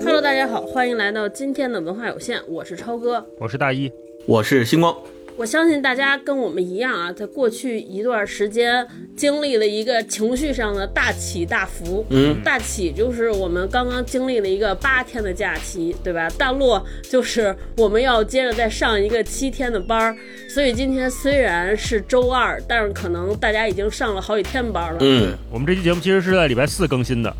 Hello，大家好，欢迎来到今天的文化有限，我是超哥，我是大一，我是星光。我相信大家跟我们一样啊，在过去一段时间经历了一个情绪上的大起大伏。嗯，大起就是我们刚刚经历了一个八天的假期，对吧？大落就是我们要接着再上一个七天的班儿。所以今天虽然是周二，但是可能大家已经上了好几天班了。嗯，我们这期节目其实是在礼拜四更新的。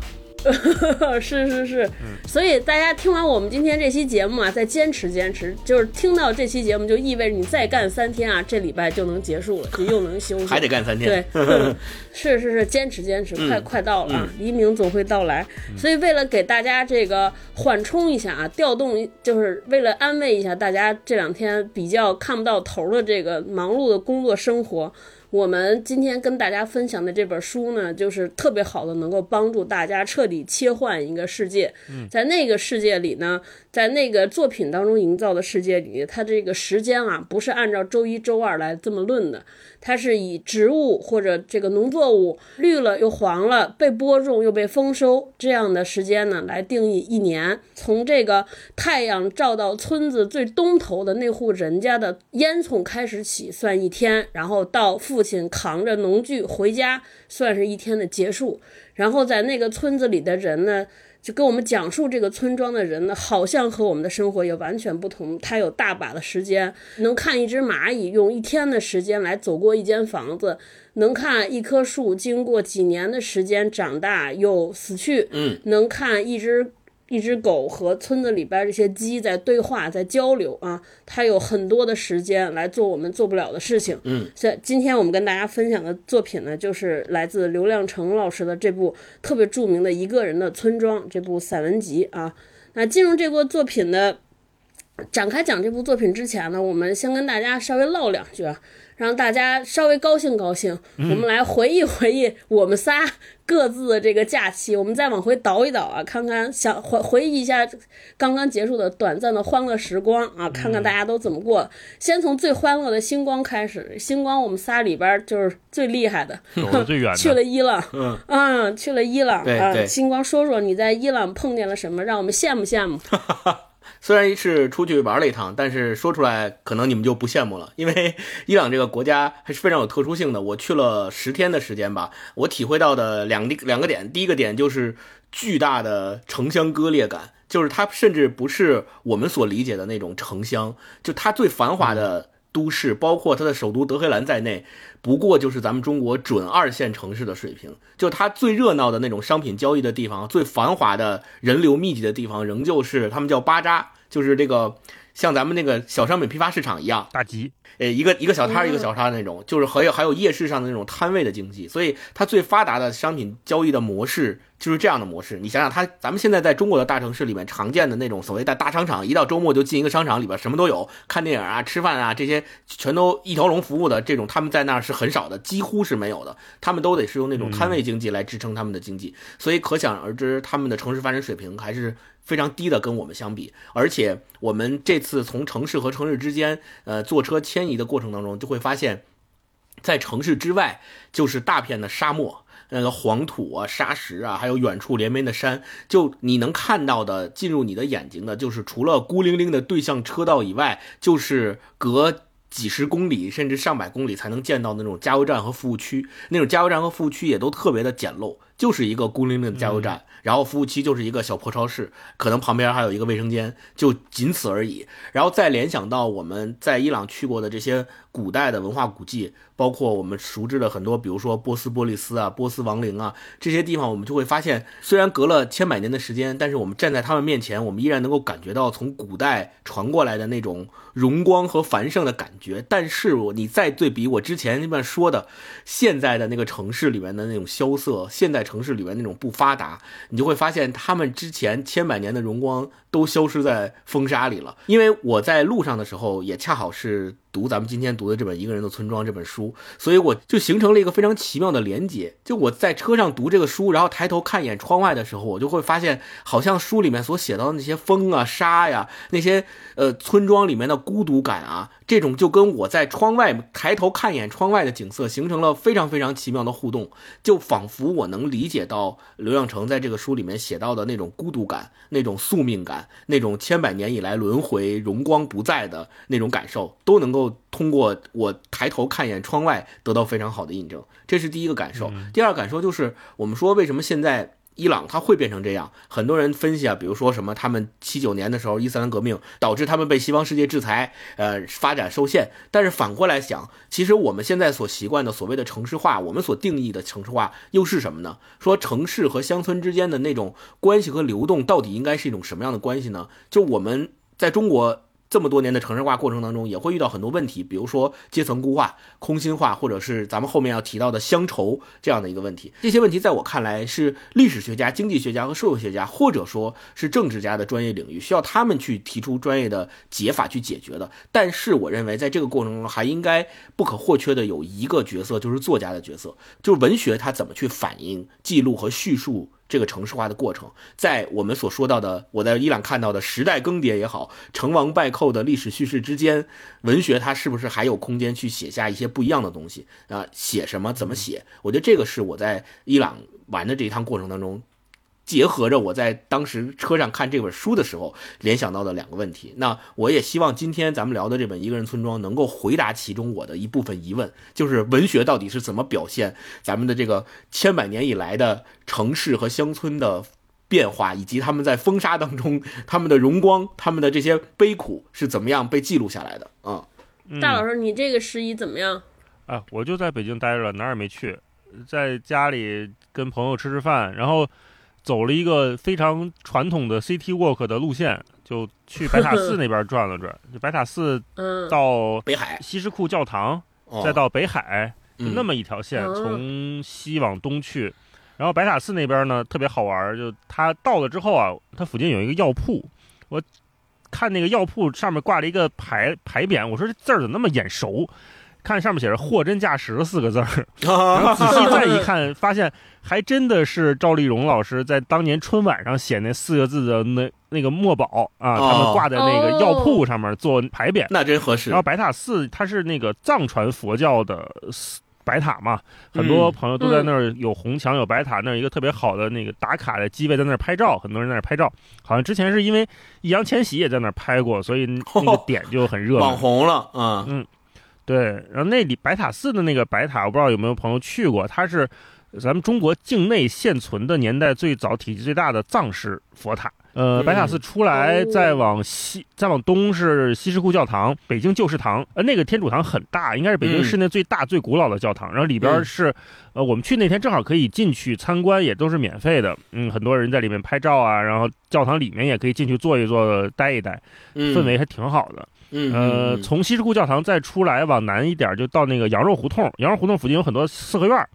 是是是，所以大家听完我们今天这期节目啊，再坚持坚持，就是听到这期节目就意味着你再干三天啊，这礼拜就能结束了，你又能休息，还得干三天。对，是是是，坚持坚持，快快到了啊，黎明总会到来。所以为了给大家这个缓冲一下啊，调动，就是为了安慰一下大家这两天比较看不到头的这个忙碌的工作生活。我们今天跟大家分享的这本书呢，就是特别好的，能够帮助大家彻底切换一个世界。在那个世界里呢，在那个作品当中营造的世界里，它这个时间啊，不是按照周一周二来这么论的，它是以植物或者这个农作物绿了又黄了，被播种又被丰收这样的时间呢来定义一年。从这个太阳照到村子最东头的那户人家的烟囱开始起算一天，然后到父亲扛着农具回家算是一天的结束。然后在那个村子里的人呢，就跟我们讲述这个村庄的人呢，好像和我们的生活也完全不同。他有大把的时间，能看一只蚂蚁用一天的时间来走过一间房子，能看一棵树经过几年的时间长大又死去，嗯，能看一只。一只狗和村子里边这些鸡在对话，在交流啊，它有很多的时间来做我们做不了的事情。嗯，所以今天我们跟大家分享的作品呢，就是来自刘亮程老师的这部特别著名的《一个人的村庄》这部散文集啊。那进入这部作品的展开讲这部作品之前呢，我们先跟大家稍微唠两句啊，让大家稍微高兴高兴。我们来回忆回忆我们仨各自的这个假期，我们再往回倒一倒啊，看看想回回忆一下刚刚结束的短暂的欢乐时光啊，看看大家都怎么过。先从最欢乐的星光开始，星光我们仨里边就是最厉害的，走的最远的，去了伊朗，嗯啊，去了伊朗啊。对对星光说说你在伊朗碰见了什么，让我们羡慕羡慕。虽然是出去玩了一趟，但是说出来可能你们就不羡慕了，因为伊朗这个国家还是非常有特殊性的。我去了十天的时间吧，我体会到的两两个点，第一个点就是巨大的城乡割裂感，就是它甚至不是我们所理解的那种城乡，就它最繁华的都市，包括它的首都德黑兰在内，不过就是咱们中国准二线城市的水平。就它最热闹的那种商品交易的地方，最繁华的人流密集的地方，仍旧是他们叫巴扎。就是这个，像咱们那个小商品批发市场一样，大集，呃，一个一个小摊儿一个小摊儿那种，就是还有还有夜市上的那种摊位的经济，所以它最发达的商品交易的模式就是这样的模式。你想想，它咱们现在在中国的大城市里面常见的那种所谓的大商场，一到周末就进一个商场里边什么都有，看电影啊、吃饭啊这些全都一条龙服务的这种，他们在那儿是很少的，几乎是没有的。他们都得是用那种摊位经济来支撑他们的经济，所以可想而知，他们的城市发展水平还是。非常低的，跟我们相比，而且我们这次从城市和城市之间，呃，坐车迁移的过程当中，就会发现，在城市之外就是大片的沙漠，那个黄土啊、沙石啊，还有远处连绵的山，就你能看到的进入你的眼睛的，就是除了孤零零的对向车道以外，就是隔几十公里甚至上百公里才能见到那种加油站和服务区，那种加油站和服务区也都特别的简陋，就是一个孤零零的加油站。然后服务区就是一个小破超市，可能旁边还有一个卫生间，就仅此而已。然后再联想到我们在伊朗去过的这些古代的文化古迹，包括我们熟知的很多，比如说波斯波利斯啊、波斯王陵啊这些地方，我们就会发现，虽然隔了千百年的时间，但是我们站在他们面前，我们依然能够感觉到从古代传过来的那种荣光和繁盛的感觉。但是我你再对比我之前那边说的现在的那个城市里面的那种萧瑟，现代城市里面那种不发达。你就会发现，他们之前千百年的荣光都消失在风沙里了。因为我在路上的时候，也恰好是读咱们今天读的这本《一个人的村庄》这本书，所以我就形成了一个非常奇妙的连结。就我在车上读这个书，然后抬头看一眼窗外的时候，我就会发现，好像书里面所写到的那些风啊、沙呀，那些呃村庄里面的孤独感啊，这种就跟我在窗外抬头看一眼窗外的景色形成了非常非常奇妙的互动，就仿佛我能理解到刘亮程在这个书里面写到的那种孤独感、那种宿命感、那种千百年以来轮回、荣光不再的那种感受，都能够通过我抬头看一眼窗外得到非常好的印证。这是第一个感受。第二感受就是，我们说为什么现在。伊朗它会变成这样，很多人分析啊，比如说什么，他们七九年的时候伊斯兰革命导致他们被西方世界制裁，呃，发展受限。但是反过来想，其实我们现在所习惯的所谓的城市化，我们所定义的城市化又是什么呢？说城市和乡村之间的那种关系和流动，到底应该是一种什么样的关系呢？就我们在中国。这么多年的城市化过程当中，也会遇到很多问题，比如说阶层固化、空心化，或者是咱们后面要提到的乡愁这样的一个问题。这些问题在我看来是历史学家、经济学家和社会学家，或者说是政治家的专业领域，需要他们去提出专业的解法去解决的。但是我认为，在这个过程中还应该不可或缺的有一个角色，就是作家的角色，就是文学它怎么去反映、记录和叙述。这个城市化的过程，在我们所说到的，我在伊朗看到的时代更迭也好，成王败寇的历史叙事之间，文学它是不是还有空间去写下一些不一样的东西啊？写什么？怎么写？我觉得这个是我在伊朗玩的这一趟过程当中。结合着我在当时车上看这本书的时候联想到的两个问题，那我也希望今天咱们聊的这本《一个人村庄》能够回答其中我的一部分疑问，就是文学到底是怎么表现咱们的这个千百年以来的城市和乡村的变化，以及他们在风沙当中他们的荣光、他们的这些悲苦是怎么样被记录下来的啊？嗯大老师，你这个十一怎么样？啊，我就在北京待着了，哪儿也没去，在家里跟朋友吃吃饭，然后走了一个非常传统的 City Walk 的路线，就去白塔寺那边转了转。就白塔寺嗯，到北海，西什库教堂，哦、再到北海，就嗯那么一条线，嗯从西往东去。然后白塔寺那边呢特别好玩，就它到了之后啊，它附近有一个药铺，我看那个药铺上面挂了一个牌牌匾，我说这字儿怎么那么眼熟？看上面写着“货真价实”四个字儿，然后仔细再 一看，发现还真的是赵丽蓉老师在当年春晚上写那四个字的那那个墨宝啊，哦他们挂在那个药铺上面做牌匾。那真合适然后白塔寺它是那个藏传佛教的寺白塔嘛，很多嗯朋友都在那儿有红墙有白塔，那儿一个特别好的那个打卡的机位，在那儿拍照，很多人在那儿拍照。好像之前是因为易烊千玺也在那儿拍过，所以那 个点就很热门。网红了啊！对，然后那里白塔寺的那个白塔，我不知道有没有朋友去过，它是咱们中国境内现存的年代最早、体积最大的藏式佛塔。呃，嗯白塔寺出来，哦再往西，再往东是西什库教堂、北京旧式堂。呃，那个天主堂很大，应该是北京嗯市内最大、最古老的教堂。然后里边嗯是，呃，我们去那天正好可以进去参观，也都是免费的。嗯，很多人在里面拍照啊，然后教堂里面也可以进去坐一坐、待一待，嗯氛围还挺好的。嗯呃，嗯从西什库教堂再出来往南一点，就到那个羊肉胡同。羊肉胡同附近有很多四合院，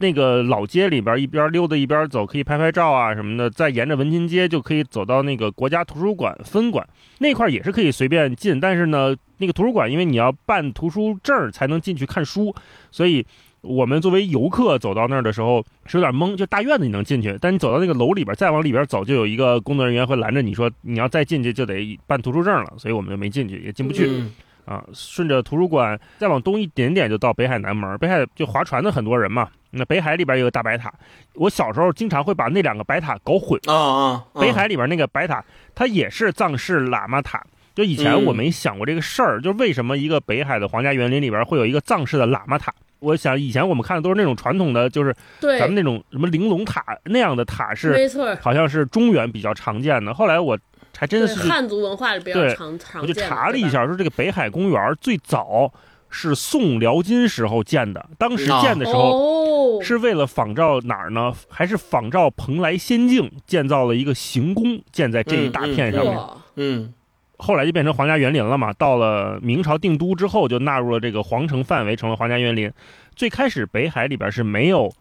那个老街里边一边溜达一边走，可以拍拍照啊什么的。再沿着文津街就可以走到那个国家图书馆分馆那块儿，也是可以随便进。但是呢，那个图书馆因为你要办图书证儿才能进去看书，所以。我们作为游客走到那儿的时候是有点懵，就大院子你能进去，但你走到那个楼里边，再往里边走，就有一个工作人员会拦着你说你要再进去就得办图书证了，所以我们就没进去，也进不去。嗯啊，顺着图书馆再往东一点点就到北海南门。北海就划船的很多人嘛，那北海里边有个大白塔。我小时候经常会把那两个白塔搞混。啊啊，北海里边那个白塔，它也是藏式喇嘛塔。就以前嗯我没想过这个事儿，就为什么一个北海的皇家园林里边会有一个藏式的喇嘛塔？我想以前我们看的都是那种传统的，就是对咱们，那种什么玲珑塔那样的塔是，没错，好像是中原比较常见的。后来我还真对是汉族文化里比较对常常我就查了一下，说这个北海公园最早是宋辽金时候建的，当时建的时候哦，是为了仿照哪儿呢？还是仿照蓬莱仙境建造了一个行宫，建在这一大片上面。哇，嗯后来就变成皇家园林了嘛。到了明朝定都之后，就纳入了这个皇城范围，成了皇家园林。最开始北海里边是没有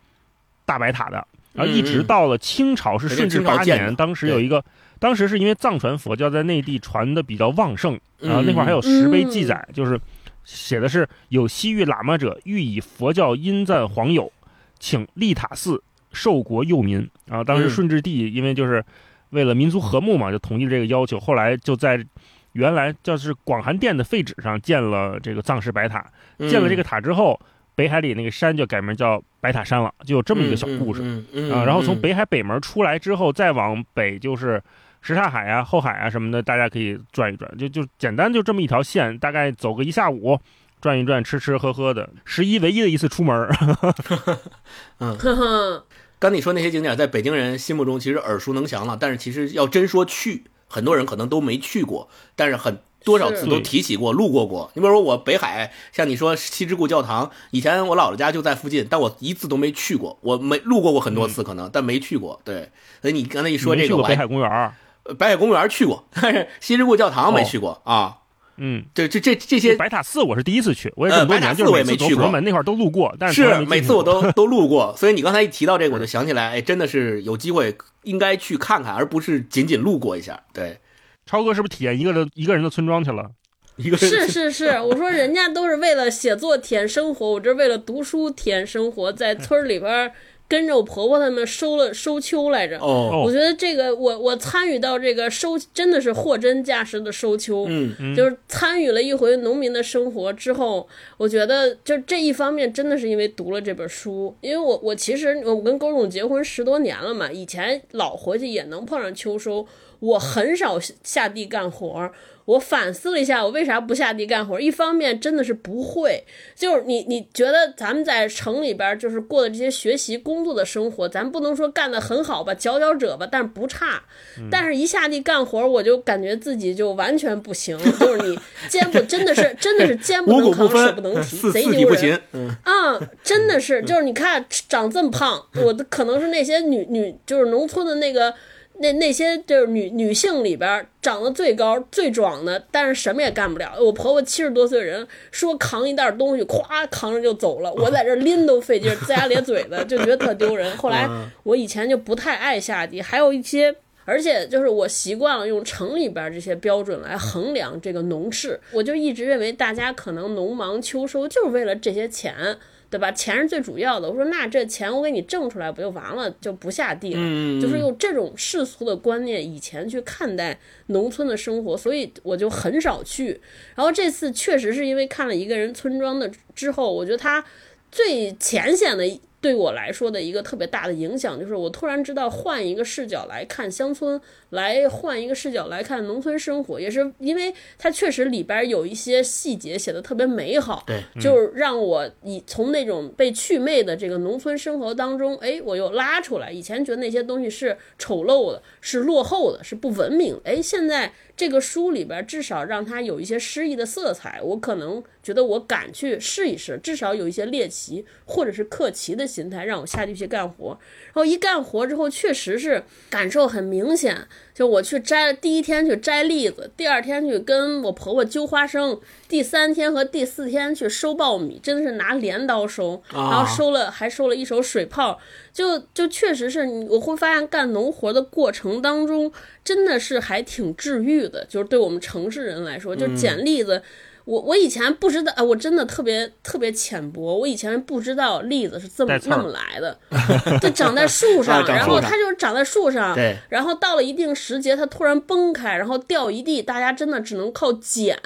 大白塔的，然后一直到了清朝是顺治八年，当时有一个，当时是因为藏传佛教在内地传的比较旺盛，嗯然后那块儿还有石碑记载，就是写的是有西域喇嘛者欲以佛教因赞皇友，请立塔寺受国佑民然后。当时嗯顺治帝因为就是为了民族和睦嘛，就同意了这个要求。后来就在原来叫是广寒殿的废址上建了这个藏式白塔。建了这个塔之后，北海里那个山就改名叫白塔山了，就有这么一个小故事。嗯嗯嗯啊，然后从嗯北海北门出来之后，再往北就是什刹海啊、后海啊什么的，大家可以转一转，就就简单就这么一条线，大概走个一下午，转一转，吃吃喝喝的，十一唯一的一次出门儿。刚你说那些景点，在北京人心目中其实耳熟能详了，但是其实要真说去，很多人可能都没去过，但是很多少次都提起过、路过过。你比如说我北海，像你说西之故教堂，以前我姥姥家就在附近，但我一次都没去过，我没路过过很多次，可能、但没去过。对，所以你刚才一说这个，北海公园北海公园去过，但是西之故教堂没哦去过、啊。嗯，对，这这这些白塔寺我是第一次去，我也呃这么多年，就是白塔寺我也每次走没去过普陀门那块儿都路过，但是是每次我都 都路过，所以你刚才一提到这个，我就想起来，哎，真的是有机会应该去看看，而不是仅仅路过一下。对，超哥是不是体验一个人一个人的村庄去了？一个是是是，我说人家都是为了写作体验生活，我这是为了读书体验生活，在村儿里边儿跟着我婆婆他们收了收秋来着。哦，我觉得这个我我参与到这个收真的是货真价实的收秋，嗯。就是参与了一回农民的生活之后，我觉得就这一方面真的是因为读了这本书，因为我我其实我跟高总结婚十多年了嘛，以前老回去也能碰上秋收，我很少下地干活儿。我反思了一下，我为啥不下地干活儿？一方面真的是不会，就是你你觉得咱们在城里边儿就是过的这些学习工作的生活，咱不能说干得很好吧，佼佼者吧，但是不差。但是一下地干活儿，我就感觉自己就完全不行，就是你肩不真的是 真的是肩不能扛，手不能提，贼丢人。啊，真的是，就是你看长这么胖，我的可能是那些女女，就是农村的那个那那些就是女女性里边儿长得最高最壮的，但是什么也干不了。我婆婆七十多岁人，说扛一袋东西，咵扛着就走了，我在这拎都费劲，龇牙咧嘴的，就觉得特丢人。后来我以前就不太爱下地，还有一些。而且就是我习惯了用城里边这些标准来衡量这个农事，我就一直认为大家可能农忙秋收就是为了这些钱，对吧？钱是最主要的。我说那这钱我给你挣出来不就完了，就不下地了。嗯就是用这种世俗的观念以前去看待农村的生活，所以我就很少去。然后这次确实是因为看了一个人村庄的之后，我觉得他最浅显的对我来说的一个特别大的影响，就是我突然知道换一个视角来看乡村，来换一个视角来看农村生活，也是因为它确实里边有一些细节写的特别美好，对，就是让我以从那种被祛魅的这个农村生活当中，哎，我又拉出来。以前觉得那些东西是丑陋的，是落后的，是不文明的。哎，现在这个书里边至少让他有一些诗意的色彩，我可能觉得我敢去试一试，至少有一些猎奇或者是客奇的心态，让我下地去干活。然后一干活之后，确实是感受很明显。就我去摘，第一天去摘栗子，第二天去跟我婆婆揪花生，第三天和第四天去收苞米，真的是拿镰刀收，然后收了还收了一手水泡，就就确实是你我会发现干农活的过程当中，真的是还挺治愈的，就是对我们城市人来说，就捡栗子。我我以前不知道，啊，我真的特别特别浅薄。我以前不知道栗子是这么那么来的，就长在树 上，然后它就是长在树上，对然后到了一定时节，它突然崩开，然后掉一地，大家真的只能靠捡。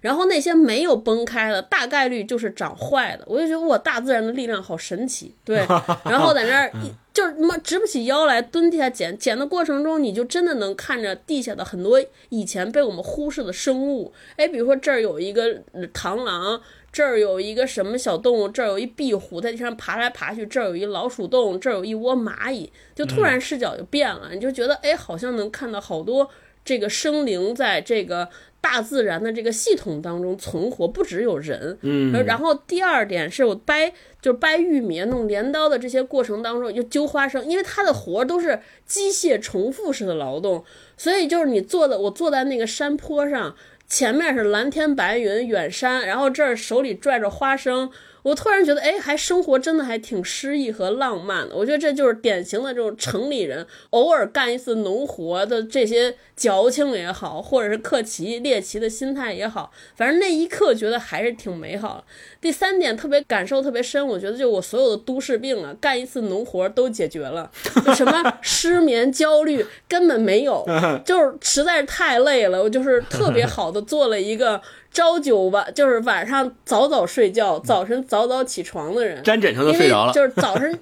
然后那些没有崩开的，大概率就是长坏的。我就觉得哇，大自然的力量好神奇，对。然后在那儿一就是他妈直不起腰来，蹲地下捡，捡的过程中，你就真的能看着地下的很多以前被我们忽视的生物。哎，比如说这儿有一个呃螳螂。这儿有一个什么小动物，这儿有一壁虎在地上爬来爬去，这儿有一老鼠洞，这儿有一窝蚂蚁，就突然视角就变了，你就觉得哎，好像能看到好多这个生灵在这个大自然的这个系统当中存活，不只有人。嗯，然后第二点是我掰，就是掰玉米、弄镰刀的这些过程当中，就揪花生，因为他的活儿都是机械重复式的劳动，所以就是你坐的，我坐在那个山坡上，前面是蓝天白云、远山，然后这儿手里拽着花生。我突然觉得，哎，还生活真的还挺诗意和浪漫的。我觉得这就是典型的这种城里人偶尔干一次农活的这些矫情也好，或者是客奇猎奇的心态也好，反正那一刻觉得还是挺美好。第三点特别感受特别深，我觉得就我所有的都市病啊，干一次农活都解决了，就什么失眠、焦虑根本没有，就是实在是太累了，我就是特别好的做了一个。朝九晚 就是晚上早早睡觉，早晨早早起床的人，沾枕头就睡着了。就是早晨，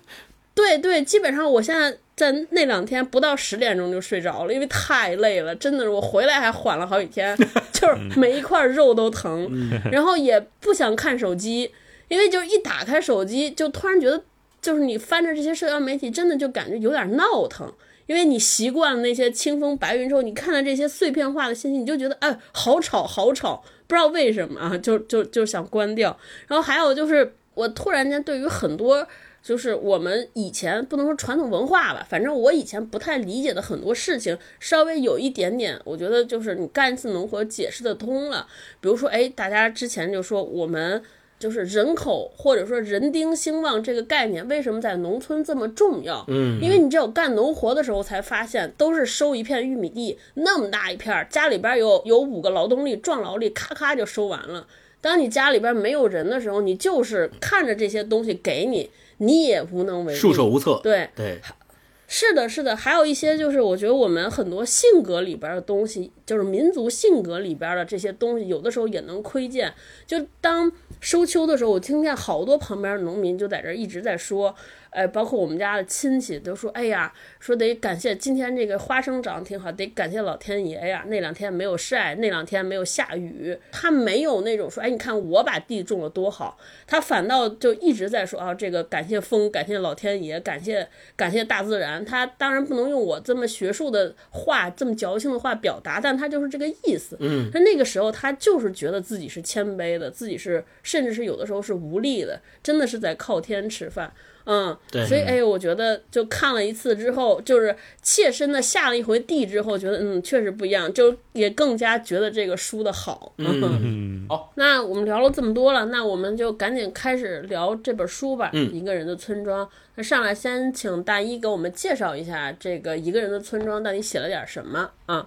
对对，基本上我现在在那两天不到十点钟就睡着了，因为太累了，真的是我回来还缓了好几天，就是每一块肉都疼，然后也不想看手机，因为就是一打开手机就突然觉得，就是你翻着这些社交媒体，真的就感觉有点闹腾。因为你习惯了那些清风白云之后，你看到这些碎片化的信息，你就觉得哎，好吵，好吵，不知道为什么啊，就就就想关掉。然后还有就是，我突然间对于很多就是我们以前不能说传统文化吧，反正我以前不太理解的很多事情，稍微有一点点，我觉得就是你干一次农活解释得通了。比如说，哎，大家之前就说我们。就是人口或者说人丁兴旺这个概念，为什么在农村这么重要？嗯，因为你只有干农活的时候，才发现都是收一片玉米地，那么大一片，家里边有有五个劳动力壮劳力，咔咔就收完了。当你家里边没有人的时候，你就是看着这些东西给你，你也无能为力，束手无策。对对。是的，是的，还有一些就是我觉得我们很多性格里边的东西，就是民族性格里边的这些东西，有的时候也能窥见。就当收秋的时候，我听见好多旁边农民就在这一直在说。哎，包括我们家的亲戚都说，哎呀，说得感谢今天这个花生长得挺好，得感谢老天爷呀。那两天没有晒，那两天没有下雨，他没有那种说，哎，你看我把地种了多好，他反倒就一直在说啊，这个感谢风，感谢老天爷，感谢感谢大自然。他当然不能用我这么学术的话，这么矫情的话表达，但他就是这个意思。嗯，他那个时候他就是觉得自己是谦卑的，自己是甚至是有的时候是无力的，真的是在靠天吃饭。嗯，对，所以哎，我觉得就看了一次之后，就是切身的下了一回地之后，觉得嗯，确实不一样，就也更加觉得这个书的好。嗯，好，那我们聊了这么多了，那我们就赶紧开始聊这本书吧。嗯，一个人的村庄。那上来先请大一给我们介绍一下这个一个人的村庄到底写了点什么啊？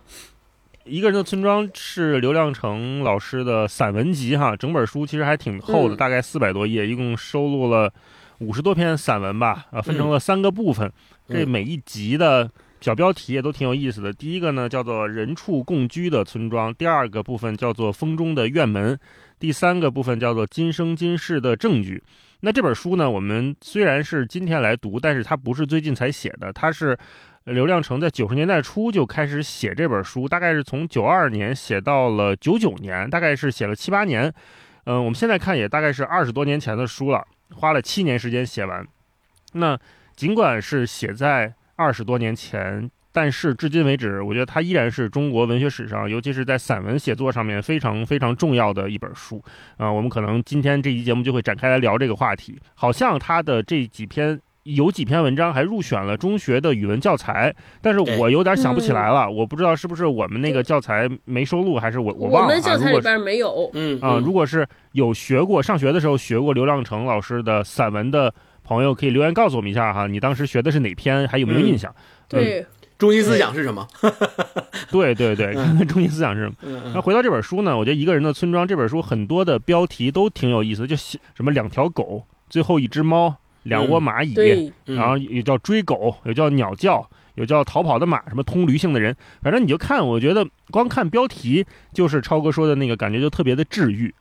一个人的村庄是刘亮程老师的散文集哈，整本书其实还挺厚的，大概四百多页，一共收录了。五十多篇散文吧，啊，分成了三个部分。这每一集的小标题也都挺有意思的。第一个呢叫做“人畜共居的村庄”，第二个部分叫做“风中的院门”，第三个部分叫做“今生今世的证据”。那这本书呢，我们虽然是今天来读，但是它不是最近才写的，它是刘亮程在九十年代初就开始写这本书，大概是从九二年写到了九九年，大概是写了七八年。嗯，我们现在看也大概是二十多年前的书了。花了七年时间写完，那尽管是写在二十多年前，但是至今为止，我觉得它依然是中国文学史上，尤其是在散文写作上面非常非常重要的一本书啊。我们可能今天这期节目就会展开来聊这个话题。好像他的这几篇有几篇文章还入选了中学的语文教材，但是我有点想不起来了，我不知道是不是我们那个教材没收录，还是我我忘了。我们教材里边没有。嗯啊，如果是。有学过上学的时候学过刘亮程老师的散文的朋友，可以留言告诉我们一下哈，你当时学的是哪篇，还有没有印象？对，中心思想是什么？对对对，看看中心思想是什么？那回到这本书呢，我觉得《一个人的村庄》这本书很多的标题都挺有意思，就什么两条狗，最后一只猫，两窝蚂蚁，然后也叫追狗，有叫鸟叫，有叫逃跑的马，什么通驴性的人，反正你就看，我觉得光看标题就是超哥说的那个感觉，就特别的治愈。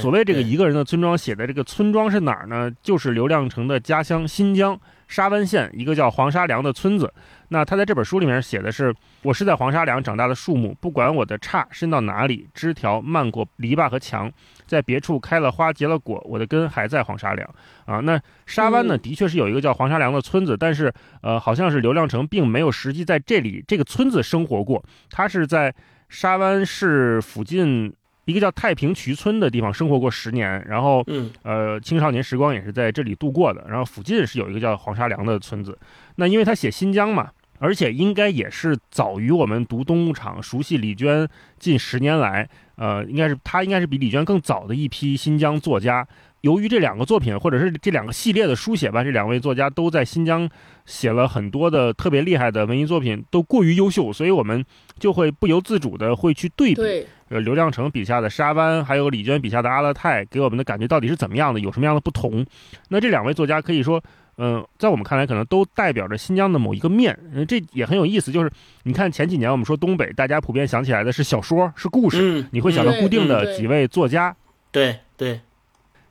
所谓这个一个人的村庄，写的这个村庄是哪儿呢？就是刘亮程的家乡新疆沙湾县一个叫黄沙梁的村子。那他在这本书里面写的是：我是在黄沙梁长大的树木，不管我的杈伸到哪里，枝条漫过篱笆和墙，在别处开了花结了果，我的根还在黄沙梁啊。那沙湾呢，的确是有一个叫黄沙梁的村子，但是呃，好像是刘亮程并没有实际在这里这个村子生活过，他是在沙湾市附近。一个叫太平渠村的地方生活过十年，然后，嗯，呃，青少年时光也是在这里度过的。然后附近是有一个叫黄沙梁的村子。那因为他写新疆嘛，而且应该也是早于我们读东牧场、熟悉李娟近十年来，呃，应该是他应该是比李娟更早的一批新疆作家。由于这两个作品，或者是这两个系列的书写吧，这两位作家都在新疆写了很多的特别厉害的文艺作品，都过于优秀，所以我们就会不由自主的会去对比，对，呃，刘亮程笔下的沙湾，还有李娟笔下的阿勒泰，给我们的感觉到底是怎么样的，有什么样的不同？那这两位作家可以说，嗯、在我们看来，可能都代表着新疆的某一个面，嗯、这也很有意思。就是你看前几年我们说东北，大家普遍想起来的是小说，是故事，嗯，你会想到固定的几位作家。对对，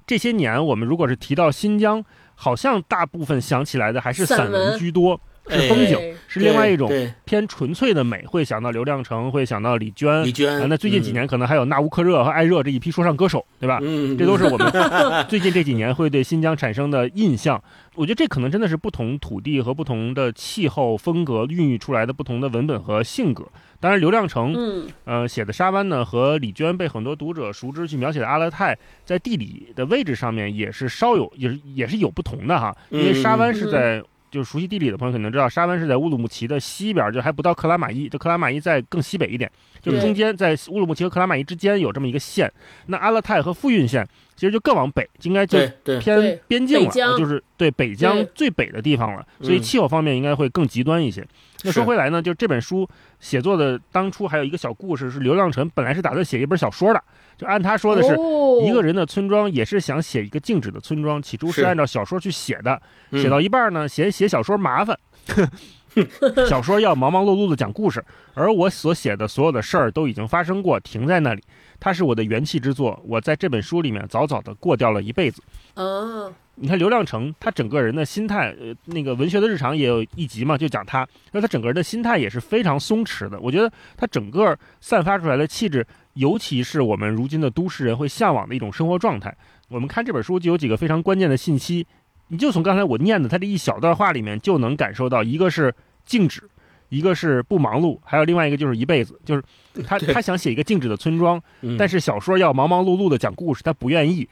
这些年，我们如果是提到新疆，好像大部分想起来的还是散文居多，是哎风景，对是另外一种偏纯粹的美，会想到刘亮程，会想到李娟。李娟啊，那最近几年可能还有纳乌克热和艾热这一批说唱歌手，对吧？这都是我们 最近这几年会对新疆产生的印象。我觉得这可能真的是不同土地和不同的气候风格孕育出来的不同的文本和性格。当然，刘亮程嗯，呃写的沙湾呢，和李娟被很多读者熟知去描写的阿勒泰，在地理的位置上面也是稍有也是也是有不同的哈。因为沙湾是在、就是熟悉地理的朋友可能知道，沙湾是在乌鲁木齐的西边，就还不到克拉玛依，就克拉玛依在更西北一点，就是中间在乌鲁木齐和克拉玛依之间有这么一个县。那阿勒泰和富蕴县其实就更往北，应该就偏边境了，就是对北疆最北的地方了，所以嗯。气候方面应该会更极端一些。那说回来呢，就这本书写作的当初还有一个小故事，是刘亮程本来是打算写一本小说的，就按他说的是。哦一个人的村庄也是想写一个静止的村庄，起初是是按照小说去写的，嗯写到一半呢，写写小说麻烦，小说要忙忙碌碌的讲故事，而我所写的所有的事儿都已经发生过，停在那里。它是我的元气之作，我在这本书里面早早的过掉了一辈子。哦，你看刘亮程，他整个人的心态，呃，那个文学的日常也有一集嘛，就讲他，那他整个人的心态也是非常松弛的。我觉得他整个散发出来的气质，尤其是我们如今的都市人会向往的一种生活状态。我们看这本书就有几个非常关键的信息，你就从刚才我念的他这一小段话里面就能感受到，一个是静止，一个是不忙碌，还有另外一个就是一辈子，就是他他想写一个静止的村庄，嗯但是小说要忙忙碌碌的讲故事，他不愿意。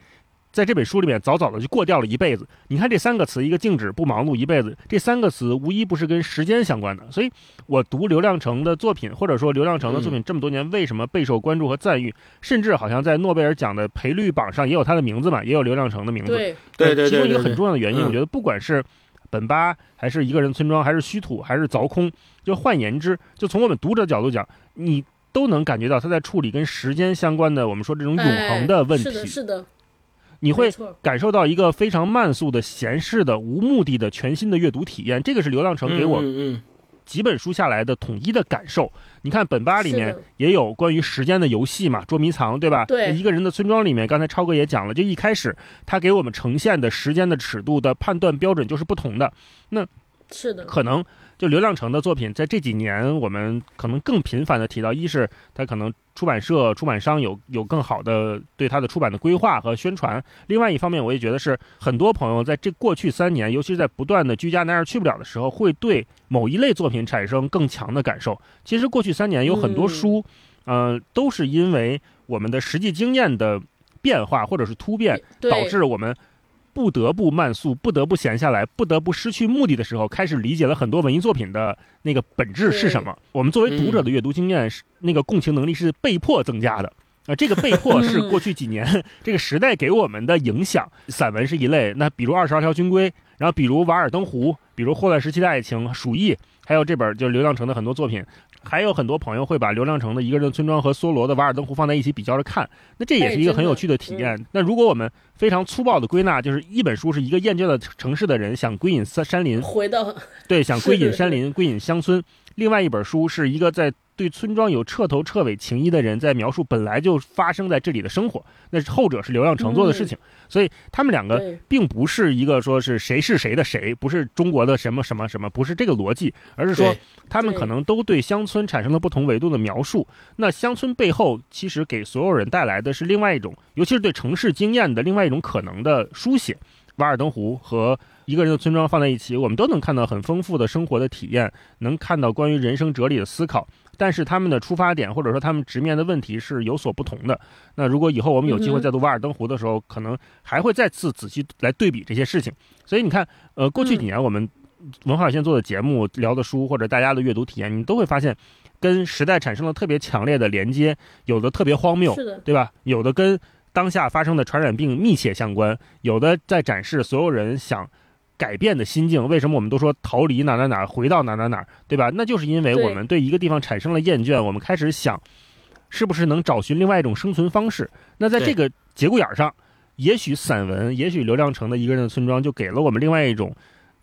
在这本书里面，早早的就过掉了一辈子。你看这三个词，一个静止、不忙碌、一辈子，这三个词无一不是跟时间相关的。所以，我读刘亮程的作品，或者说刘亮程的作品这么多年，为什么备受关注和赞誉，甚至好像在诺贝尔奖的赔率榜上也有他的名字嘛，也有刘亮程的名字。对，对对对其中一个很重要的原因，嗯我觉得不管是本巴，还是一个人村庄，还是虚土，还是凿空，就换言之，就从我们读者角度讲，你都能感觉到他在处理跟时间相关的，我们说这种永恒的问题，哎是的，是的，你会感受到一个非常慢速的、闲适的、无目的的全新的阅读体验。这个是流浪城给我几本书下来的统一的感受。你看本吧里面也有关于时间的游戏嘛，捉迷藏，对吧？对一个人的村庄里面，刚才超哥也讲了，就一开始他给我们呈现的时间的尺度的判断标准就是不同的。是的，可能就刘亮程的作品，在这几年我们可能更频繁的提到，一是他可能出版社、出版商有有更好的对他的出版的规划和宣传；另外一方面，我也觉得是很多朋友在这过去三年，尤其是在不断的居家哪儿去不了的时候，会对某一类作品产生更强的感受。其实过去三年有很多嗯书，呃，都是因为我们的实际经验的变化或者是突变，导致我们不得不慢速，不得不闲下来，不得不失去目的的时候，开始理解了很多文艺作品的那个本质是什么。我们作为读者的阅读经验是那个共情能力是被迫增加的。啊，这个 被迫是过去几年 这个时代给我们的影响。散文是一类，那比如《二十二条军规》，然后比如《瓦尔登湖》，比如《霍乱时期的爱情》《鼠疫》，还有这本就是刘亮程的很多作品。还有很多朋友会把刘亮程的《一个人的村庄》和梭罗的《瓦尔登湖》放在一起比较着看，那这也是一个很有趣的体验。那如果我们非常粗暴的归纳，就是一本书是一个厌倦了城市的人想归隐山山林，回到对，想归隐山林、归隐乡村；另外一本书是一个在对村庄有彻头彻尾情谊的人在描述本来就发生在这里的生活。那是后者是刘亮程做的事情，所以他们两个并不是一个说是谁是谁的谁，不是中国的什么什么什么，不是这个逻辑，而是说他们可能都对乡村产生了不同维度的描述。那乡村背后其实给所有人带来的是另外一种，尤其是对城市经验的另外一种可能的书写。瓦尔登湖和一个人的村庄放在一起，我们都能看到很丰富的生活的体验，能看到关于人生哲理的思考。但是他们的出发点或者说他们直面的问题是有所不同的。那如果以后我们有机会再读《瓦尔登湖》的时候，可能还会再次仔细来对比这些事情。所以你看，呃，过去几年我们文化有限做的节目、聊的书或者大家的阅读体验，你都会发现跟时代产生了特别强烈的连接，有的特别荒谬，对吧？有的跟当下发生的传染病密切相关，有的在展示所有人想改变的心境。为什么我们都说逃离哪哪哪，回到哪哪哪，对吧？那就是因为我们对一个地方产生了厌倦，我们开始想，是不是能找寻另外一种生存方式？那在这个节骨眼儿上，也许散文，也许刘亮程的一个人的村庄，就给了我们另外一种，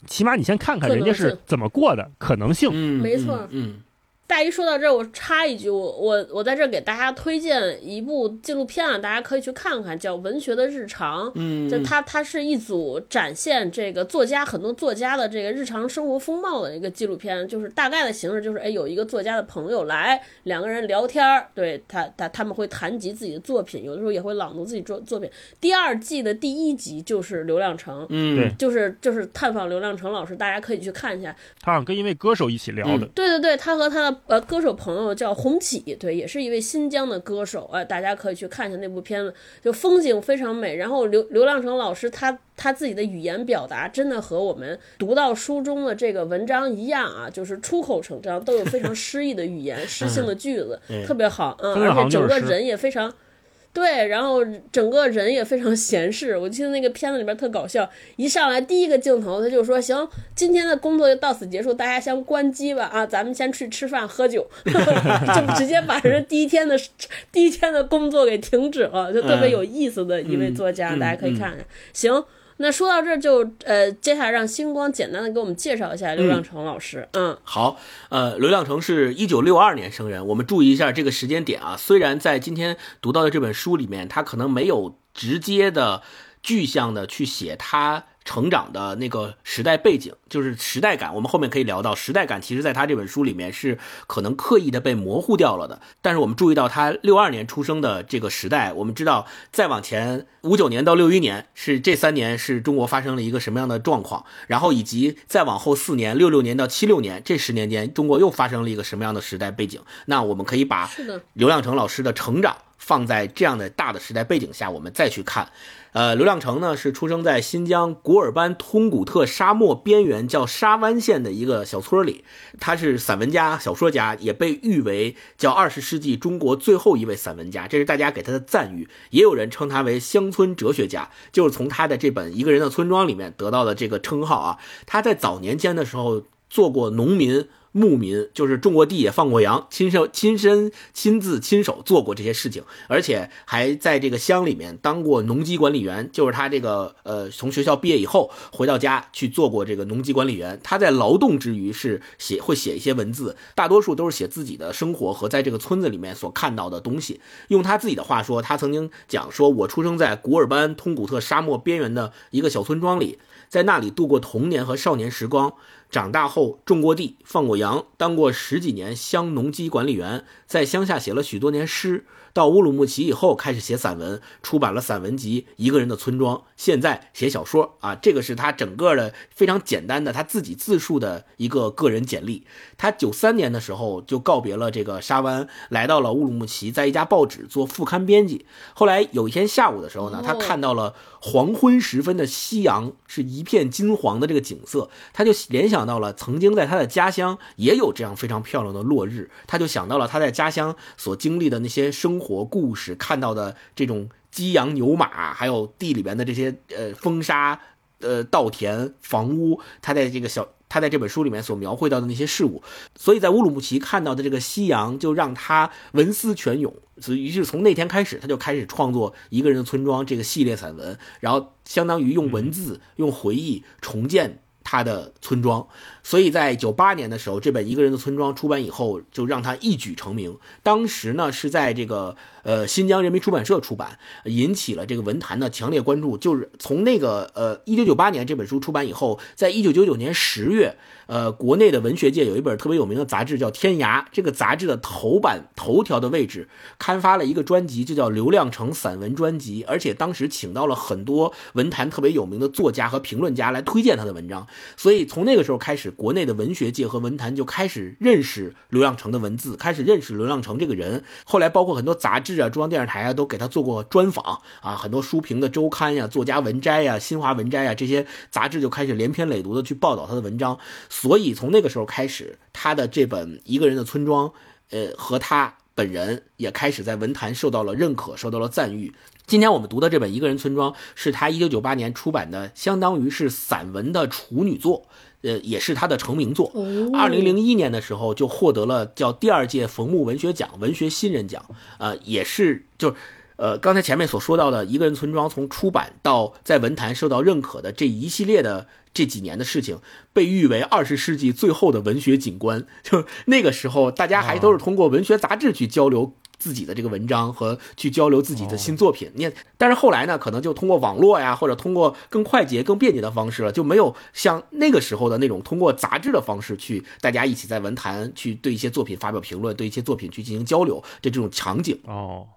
起码你先看看人家是怎么过的可能性。嗯，没错嗯，大一说到这儿，我插一句，我我我在这儿给大家推荐一部纪录片啊，大家可以去看看，叫《文学的日常》。嗯，就它它是一组展现这个作家很多作家的这个日常生活风貌的一个纪录片，就是大概的形式就是，哎，有一个作家的朋友来，两个人聊天儿，对他他他们会谈及自己的作品，有的时候也会朗读自己作作品。第二季的第一集就是刘亮程，嗯，对就是就是探访刘亮程老师，大家可以去看一下。他好像跟一位歌手一起聊的，对对对，他和他的呃歌手朋友叫洪启，对，也是一位新疆的歌手，呃、大家可以去看一下那部片子，就风景非常美。然后刘刘亮程老师他他自己的语言表达真的和我们读到书中的这个文章一样啊，就是出口成章，都有非常诗意的语言、诗性的句子，特别好，嗯，而且整个人也非常。对，然后整个人也非常闲适。我记得那个片子里边特搞笑，一上来第一个镜头他就说：“行，今天的工作就到此结束，大家先关机吧啊，咱们先去吃饭喝酒。”就直接把人第一天的第一天的工作给停止了，就特别有意思的一位作家，大家可以看看。行。那说到这儿就呃，接下来让星光简单的给我们介绍一下刘亮程老师。嗯，好，呃，刘亮程是一九六二年生人，我们注意一下这个时间点啊。虽然在今天读到的这本书里面，他可能没有直接的、具象的去写他成长的那个时代背景，就是时代感。我们后面可以聊到时代感，其实在他这本书里面是可能刻意的被模糊掉了的。但是我们注意到他六二年出生的这个时代，我们知道再往前五九年到六一年是这三年是中国发生了一个什么样的状况，然后以及再往后四年六六年到七六年这十年间，中国又发生了一个什么样的时代背景？那我们可以把，刘亮程老师的成长放在这样的大的时代背景下，我们再去看。呃，刘亮程呢是出生在新疆古尔班通古特沙漠边缘叫沙湾县的一个小村里，他是散文家、小说家，也被誉为叫二十世纪中国最后一位散文家，这是大家给他的赞誉。也有人称他为乡村哲学家，就是从他的这本《一个人的村庄》里面得到的这个称号啊。他在早年间的时候做过农民。牧民就是种过地也放过羊，亲手亲身亲自亲手做过这些事情，而且还在这个乡里面当过农机管理员。就是他这个呃，从学校毕业以后回到家去做过这个农机管理员。他在劳动之余是写会写一些文字，大多数都是写自己的生活和在这个村子里面所看到的东西。用他自己的话说，他曾经讲说：“我出生在古尔班通古特沙漠边缘的一个小村庄里，在那里度过童年和少年时光。”长大后种过地，放过羊，当过十几年乡农机管理员，在乡下写了许多年诗。到乌鲁木齐以后，开始写散文，出版了散文集《一个人的村庄》。现在写小说啊，这个是他整个的非常简单的他自己自述的一个个人简历。他九三年的时候就告别了这个沙湾，来到了乌鲁木齐，在一家报纸做副刊编辑。后来有一天下午的时候呢，他看到了黄昏时分的夕阳是一片金黄的这个景色，他就联想到了曾经在他的家乡也有这样非常漂亮的落日，他就想到了他在家乡所经历的那些生活活故事，看到的这种鸡羊牛马，还有地里边的这些呃风沙、呃稻田、房屋，他在这个小。他在这本书里面所描绘到的那些事物，所以在乌鲁木齐看到的这个夕阳，就让他文思泉涌。所，于是从那天开始，他就开始创作《一个人的村庄》这个系列散文，然后相当于用文字、用回忆重建他的村庄。所以在九八年的时候，这本《一个人的村庄》出版以后，就让他一举成名。当时呢是在这个呃新疆人民出版社出版，引起了这个文坛的强烈关注。就是从那个呃一九九八年这本书出版以后，在一九九九年十月，呃国内的文学界有一本特别有名的杂志叫《天涯》，这个杂志的头版头条的位置刊发了一个专辑，就叫《刘亮程散文专辑》，而且当时请到了很多文坛特别有名的作家和评论家来推荐他的文章。所以从那个时候开始，国内的文学界和文坛就开始认识刘亮程的文字，开始认识刘亮程这个人。后来包括很多杂志啊、中央电视台啊，都给他做过专访啊，很多书评的周刊呀、作家文摘呀、新华文摘呀这些杂志就开始连篇累牍的去报道他的文章。所以从那个时候开始，他的这本《一个人的村庄》，呃，和他。本人也开始在文坛受到了认可，受到了赞誉。今天我们读的这本《一个人村庄》是他一九九八年出版的，相当于是散文的处女作，呃，也是他的成名作。二零零一年的时候就获得了叫第二届冯木文学奖文学新人奖，呃，也是就。呃，刚才前面所说到的《一个人村庄》，从出版到在文坛受到认可的这一系列的这几年的事情，被誉为二十世纪最后的文学景观。就那个时候，大家还都是通过文学杂志去交流自己的这个文章和去交流自己的新作品。你，但是后来呢，可能就通过网络呀，或者通过更快捷、更便捷的方式了，就没有像那个时候的那种通过杂志的方式去大家一起在文坛去对一些作品发表评论，对一些作品去进行交流的这种场景。哦。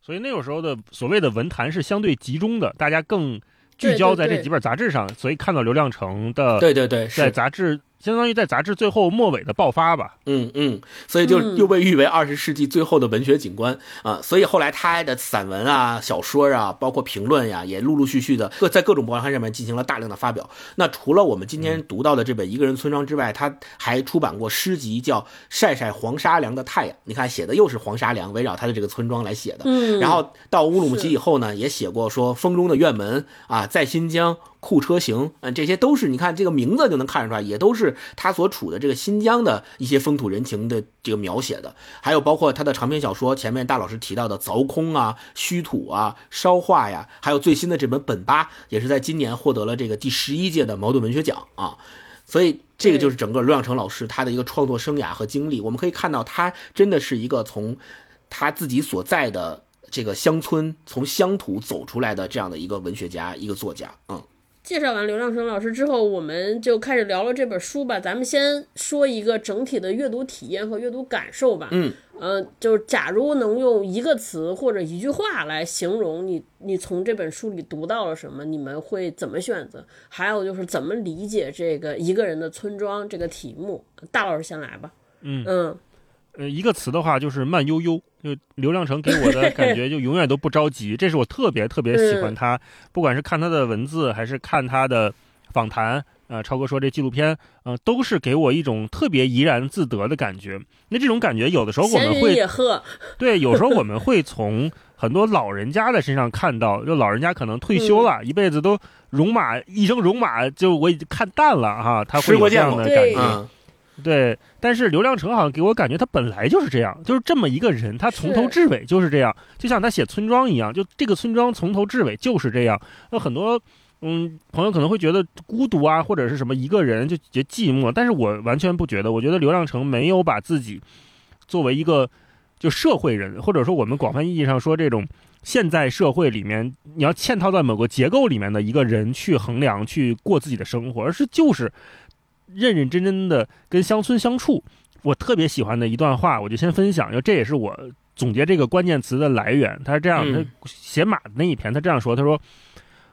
所以那个时候的所谓的文坛是相对集中的，大家更聚焦在这几本杂志上，所以看到刘亮程的对对对，在杂志。相当于在杂志最后末尾的爆发吧，嗯嗯，所以就又被誉为二十世纪最后的文学景观啊。所以后来他的散文啊、小说啊，包括评论呀，也陆陆续续的各在各种报刊上面进行了大量的发表。那除了我们今天读到的这本《一个人村庄》之外，他还出版过诗集，叫《晒晒黄沙梁的太阳》。你看，写的又是黄沙梁，围绕他的这个村庄来写的。嗯，然后到乌鲁木齐以后呢，也写过说《风中的院门》啊，在新疆。库车型，嗯，这些都是你看这个名字就能看出来，也都是他所处的这个新疆的一些风土人情的这个描写的。还有包括他的长篇小说，前面大老师提到的《凿空》啊、《虚土》啊、《烧化》呀，还有最新的这本《本八》，也是在今年获得了这个第十一届的茅盾文学奖啊。所以这个就是整个刘亮程老师他的一个创作生涯和经历。我们可以看到，他真的是一个从他自己所在的这个乡村，从乡土走出来的这样的一个文学家、一个作家，嗯。介绍完刘亮程老师之后，我们就开始聊了这本书吧。咱们先说一个整体的阅读体验和阅读感受吧。嗯，呃，就是假如能用一个词或者一句话来形容你，你从这本书里读到了什么，你们会怎么选择？还有就是怎么理解这个一个人的村庄这个题目？大老师先来吧。嗯嗯。呃，一个词的话就是慢悠悠，就刘亮程给我的感觉 就永远都不着急，这是我特别特别喜欢他，不管是看他的文字还是看他的访谈，呃，超哥说这纪录片，嗯，都是给我一种特别怡然自得的感觉。那这种感觉有的时候我们会，对，有时候我们会从很多老人家的身上看到，就老人家可能退休了一辈子都戎马一生戎马，就我已经看淡了哈，他会有这样的感觉。对，但是刘亮程好像给我感觉他本来就是这样，就是这么一个人，他从头至尾就是这样，就像他写村庄一样，就这个村庄从头至尾就是这样。那很多嗯朋友可能会觉得孤独啊，或者是什么一个人就觉得寂寞，但是我完全不觉得，我觉得刘亮程没有把自己作为一个就社会人，或者说我们广泛意义上说这种现在社会里面你要嵌套在某个结构里面的一个人去衡量去过自己的生活，而是就是。认认真真的跟乡村相处，我特别喜欢的一段话，我就先分享，因为这也是我总结这个关键词的来源。他是这样，他写马的那一篇，他这样说：“他说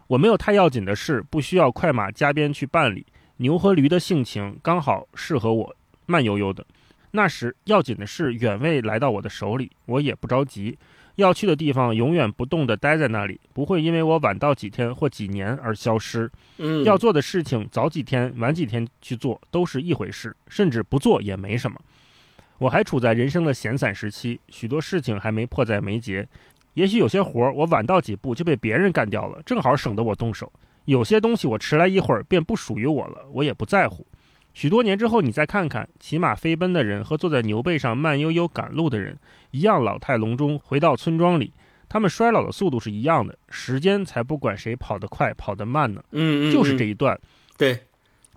我没有太要紧的事，不需要快马加鞭去办理。牛和驴的性情刚好适合我，慢悠悠的。那时要紧的事远未来到我的手里，我也不着急。”要去的地方永远不动地待在那里，不会因为我晚到几天或几年而消失。嗯，要做的事情早几天、晚几天去做都是一回事，甚至不做也没什么。我还处在人生的闲散时期，许多事情还没迫在眉睫。也许有些活儿我晚到几步就被别人干掉了，正好省得我动手。有些东西我迟来一会儿便不属于我了，我也不在乎。许多年之后，你再看看骑马飞奔的人和坐在牛背上慢悠悠赶路的人，一样老态龙钟回到村庄里，他们衰老的速度是一样的，时间才不管谁跑得快跑得慢呢。嗯嗯，就是这一段。对，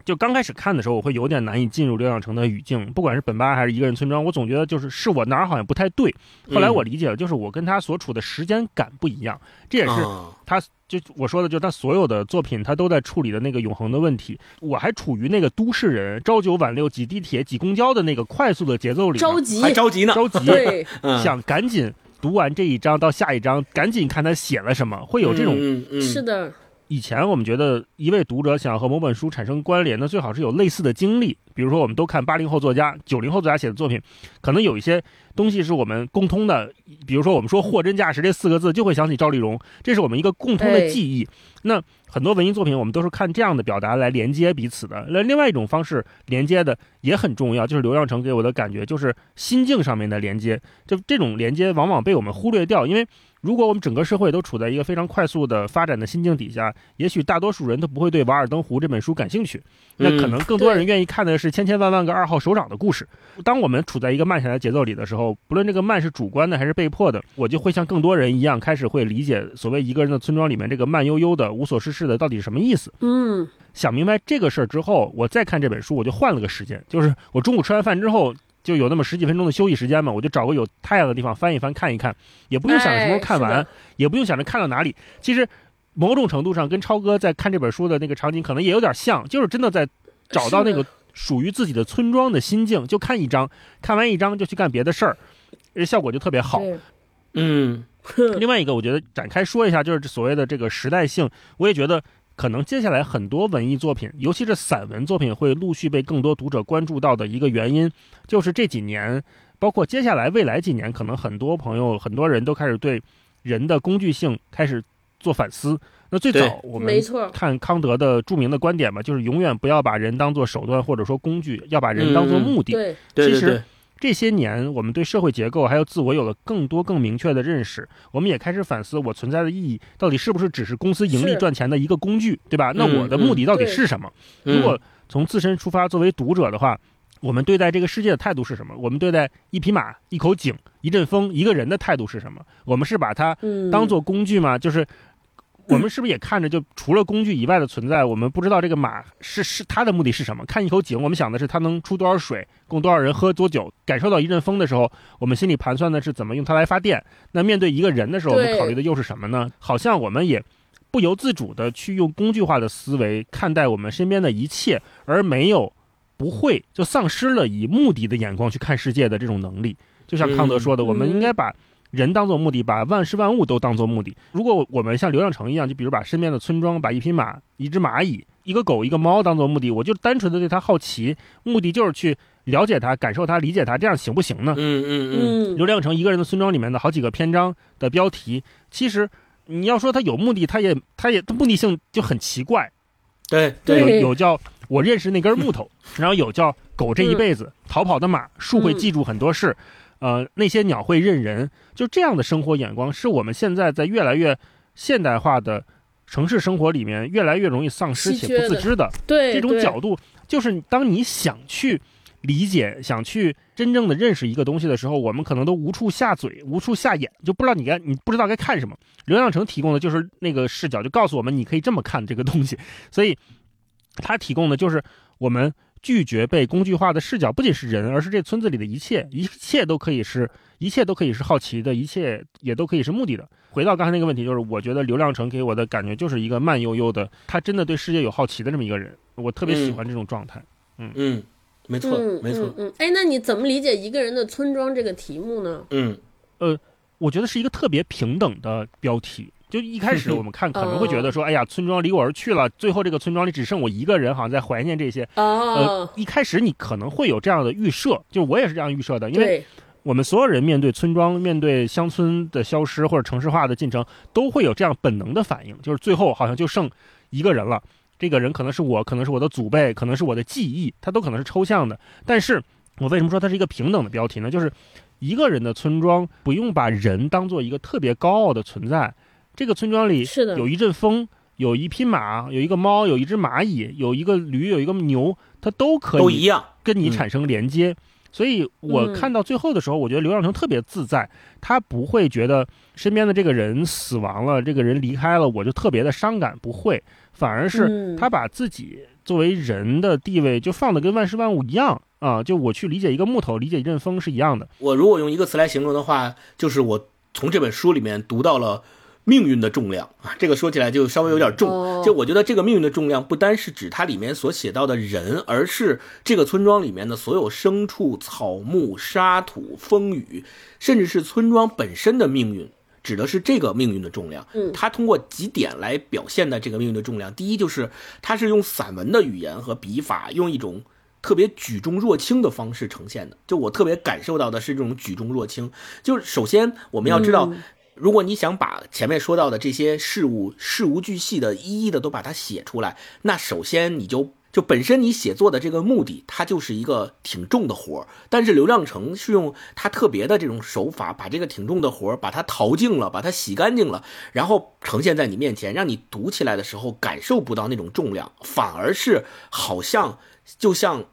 就刚开始看的时候，我会有点难以进入刘养成的语境，不管是本巴还是一个人村庄，我总觉得就是是我哪儿好像不太对。后来我理解了，就是我跟他所处的时间感不一样，这也是他。就我说的，就他所有的作品，他都在处理的那个永恒的问题。我还处于那个都市人朝九晚六挤地铁挤公交的那个快速的节奏里，着急还着急呢，着急，对，想赶紧读完这一章到下一章，赶紧看他写了什么，会有这种是的，以前我们觉得一位读者想和某本书产生关联的，最好是有类似的经历。比如说，我们都看八零后作家、九零后作家写的作品，可能有一些东西是我们共通的。比如说，我们说“货真价实”这四个字，就会想起赵丽蓉，这是我们一个共通的记忆。那很多文艺作品，我们都是看这样的表达来连接彼此的。那另外一种方式连接的也很重要，就是刘亮程给我的感觉，就是心境上面的连接。就这种连接，往往被我们忽略掉，因为。如果我们整个社会都处在一个非常快速的发展的心境底下，也许大多数人都不会对《瓦尔登湖》这本书感兴趣。那可能更多人愿意看的是千千万万个二号首长的故事。当我们处在一个慢下来节奏里的时候，不论这个慢是主观的还是被迫的，我就会像更多人一样，开始会理解所谓一个人的村庄里面这个慢悠悠的、无所事事的到底是什么意思。嗯，想明白这个事儿之后，我再看这本书，我就换了个时间，就是我中午吃完饭之后。就有那么十几分钟的休息时间嘛，我就找个有太阳的地方翻一翻看一看，也不用想着什么时候看完，也不用想着看到哪里。其实某种程度上跟超哥在看这本书的那个场景可能也有点像，就是真的在找到那个属于自己的村庄的心境。就看一章，看完一章就去干别的事儿，这效果就特别好。嗯，另外一个我觉得展开说一下，就是所谓的这个时代性，我也觉得。可能接下来很多文艺作品，尤其是散文作品，会陆续被更多读者关注到的一个原因，就是这几年，包括接下来未来几年，可能很多朋友、很多人都开始对人的工具性开始做反思。那最早我们看康德的著名的观点嘛，就是永远不要把人当做手段或者说工具，要把人当做目的。对，其实。这些年，我们对社会结构还有自我有了更多、更明确的认识。我们也开始反思，我存在的意义到底是不是只是公司盈利赚钱的一个工具，对吧？那我的目的到底是什么？如果从自身出发，作为读者的话，我们对待这个世界的态度是什么？我们对待一匹马、一口井、一阵风、一个人的态度是什么？我们是把它当做工具吗？就是。我们是不是也看着，就除了工具以外的存在，我们不知道这个马是是它的目的是什么？看一口井，我们想的是它能出多少水，供多少人喝多久？感受到一阵风的时候，我们心里盘算的是怎么用它来发电。那面对一个人的时候，我们考虑的又是什么呢？好像我们也不由自主的去用工具化的思维看待我们身边的一切，而没有不会就丧失了以目的的眼光去看世界的这种能力。就像康德说的，我们应该把。人当做目的，把万事万物都当做目的。如果我们像刘亮成一样，就比如把身边的村庄、把一匹马、一只蚂蚁、一个狗、一个猫当做目的，我就单纯的对它好奇，目的就是去了解它、感受它、理解它，这样行不行呢？嗯嗯嗯。刘亮成一个人的村庄里面的好几个篇章的标题，其实你要说他有目的，他也他也目的性就很奇怪。对对。有有叫我认识那根木头，然后有叫狗这一辈子逃跑的马，树会记住很多事。呃，那些鸟会认人，就这样的生活眼光，是我们现在在越来越现代化的城市生活里面越来越容易丧失且不自知的。对，这种角度，就是当你想去理解、想去真正的认识一个东西的时候，我们可能都无处下嘴、无处下眼，就不知道你该你不知道该看什么。刘亮成提供的就是那个视角，就告诉我们你可以这么看这个东西。所以，他提供的就是我们。拒绝被工具化的视角，不仅是人，而是这村子里的一切，一切都可以是，一切都可以是好奇的，一切也都可以是目的的。回到刚才那个问题，就是我觉得刘亮程给我的感觉就是一个慢悠悠的，他真的对世界有好奇的这么一个人，我特别喜欢这种状态。嗯嗯，没错没错。嗯，哎，那你怎么理解一个人的村庄这个题目呢？嗯呃，我觉得是一个特别平等的标题。就一开始我们看 可能会觉得说，哎呀，村庄离我而去了，最后这个村庄里只剩我一个人，好像在怀念这些。呃，一开始你可能会有这样的预设，就我也是这样预设的，因为我们所有人面对村庄、面对乡村的消失或者城市化的进程，都会有这样本能的反应，就是最后好像就剩一个人了。这个人可能是我，可能是我的祖辈，可能是我的记忆，它都可能是抽象的。但是我为什么说它是一个平等的标题呢？就是一个人的村庄不用把人当做一个特别高傲的存在。这个村庄里是的，有一阵风，有一匹马，有一个猫，有一只蚂蚁，有一个驴，有一个牛，它都可以都一样跟你产生连接。所以我看到最后的时候，我觉得刘亮程特别自在，他不会觉得身边的这个人死亡了，这个人离开了，我就特别的伤感，不会，反而是他把自己作为人的地位就放的跟万事万物一样啊，就我去理解一个木头，理解一阵风是一样的。我如果用一个词来形容的话，就是我从这本书里面读到了。命运的重量啊，这个说起来就稍微有点重。就我觉得这个命运的重量不单是指它里面所写到的人，而是这个村庄里面的所有牲畜、草木、沙土、风雨，甚至是村庄本身的命运。指的是这个命运的重量。嗯他通过几点来表现的这个命运的重量。第一就是它是用散文的语言和笔法，用一种特别举重若轻的方式呈现的。就我特别感受到的是这种举重若轻。就是首先我们要知道。如果你想把前面说到的这些事物事无巨细的一一的都把它写出来，那首先你就就本身你写作的这个目的，它就是一个挺重的活儿。但是刘亮程是用他特别的这种手法，把这个挺重的活儿把它淘净了，把它洗干净了，然后呈现在你面前，让你读起来的时候感受不到那种重量，反而是好像就像。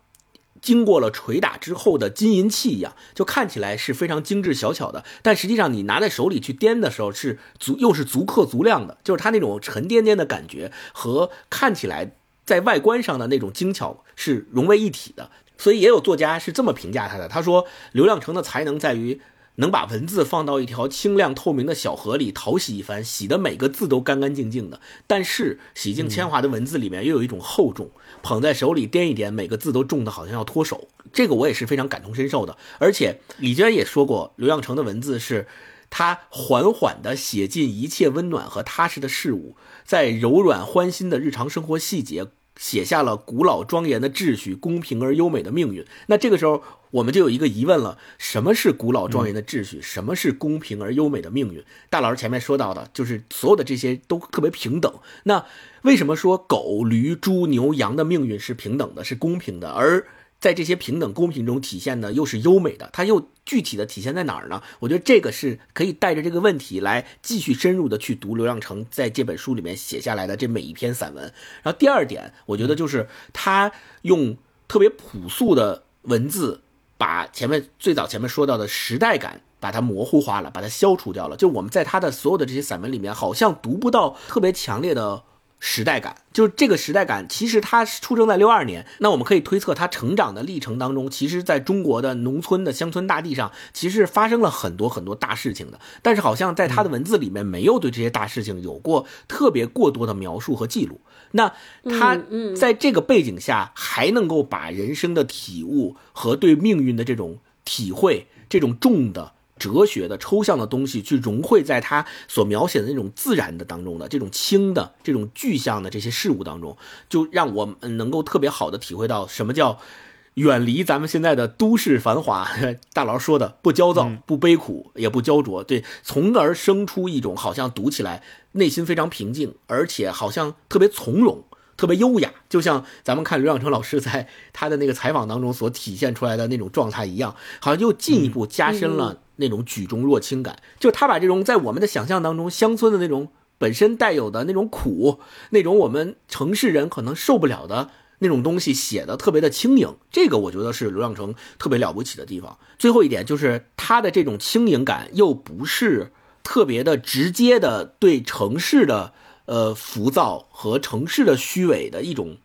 经过了捶打之后的金银器一样，就看起来是非常精致小巧的，但实际上你拿在手里去掂的时候是足又是足克足量的，就是它那种沉甸甸的感觉和看起来在外观上的那种精巧是融为一体的。所以也有作家是这么评价他的，他说刘亮程的才能在于。能把文字放到一条清亮透明的小河里淘洗一番，洗的每个字都干干净净的。但是洗净铅华的文字里面又有一种厚重，捧在手里掂一掂，每个字都重的好像要脱手。这个我也是非常感同身受的。而且李娟也说过，刘亮程的文字是他缓缓地写尽一切温暖和踏实的事物，在柔软欢欣的日常生活细节。写下了古老庄严的秩序，公平而优美的命运。那这个时候，我们就有一个疑问了：什么是古老庄严的秩序？什么是公平而优美的命运？大老师前面说到的，就是所有的这些都特别平等。那为什么说狗、驴、猪、牛、羊的命运是平等的，是公平的？而在这些平等公平中体现的又是优美的，它又具体的体现在哪儿呢？我觉得这个是可以带着这个问题来继续深入的去读刘亮程在这本书里面写下来的这每一篇散文。然后第二点，我觉得就是他用特别朴素的文字，把前面最早前面说到的时代感。把它模糊化了，把它消除掉了。就我们在他的所有的这些散文里面，好像读不到特别强烈的。时代感，就是这个时代感。其实他出生在六二年，那我们可以推测他成长的历程当中，其实在中国的农村的乡村大地上，其实发生了很多很多大事情的。但是好像在他的文字里面，没有对这些大事情有过特别过多的描述和记录。那他在这个背景下，还能够把人生的体悟和对命运的这种体会，这种重的。哲学的抽象的东西去融汇在他所描写的那种自然的当中的这种轻的这种具象的这些事物当中，就让我们能够特别好的体会到什么叫 远离咱们现在的都市繁华。大佬说的不焦躁、不悲苦、也不焦灼，对，从而生出一种好像读起来内心非常平静，而且好像特别从容。特别优雅，就像咱们看刘养成老师在他的那个采访当中所体现出来的那种状态一样，好像又进一步加深了那种举重若轻感。就他把这种在我们的想象当中乡村的那种本身带有的那种苦，那种我们城市人可能受不了的那种东西，写的特别的轻盈。这个我觉得是刘亮程特别了不起的地方。最后一点就是他的这种轻盈感，又不是特别的直接的对城市的。呃，浮躁和城市的虚伪的一种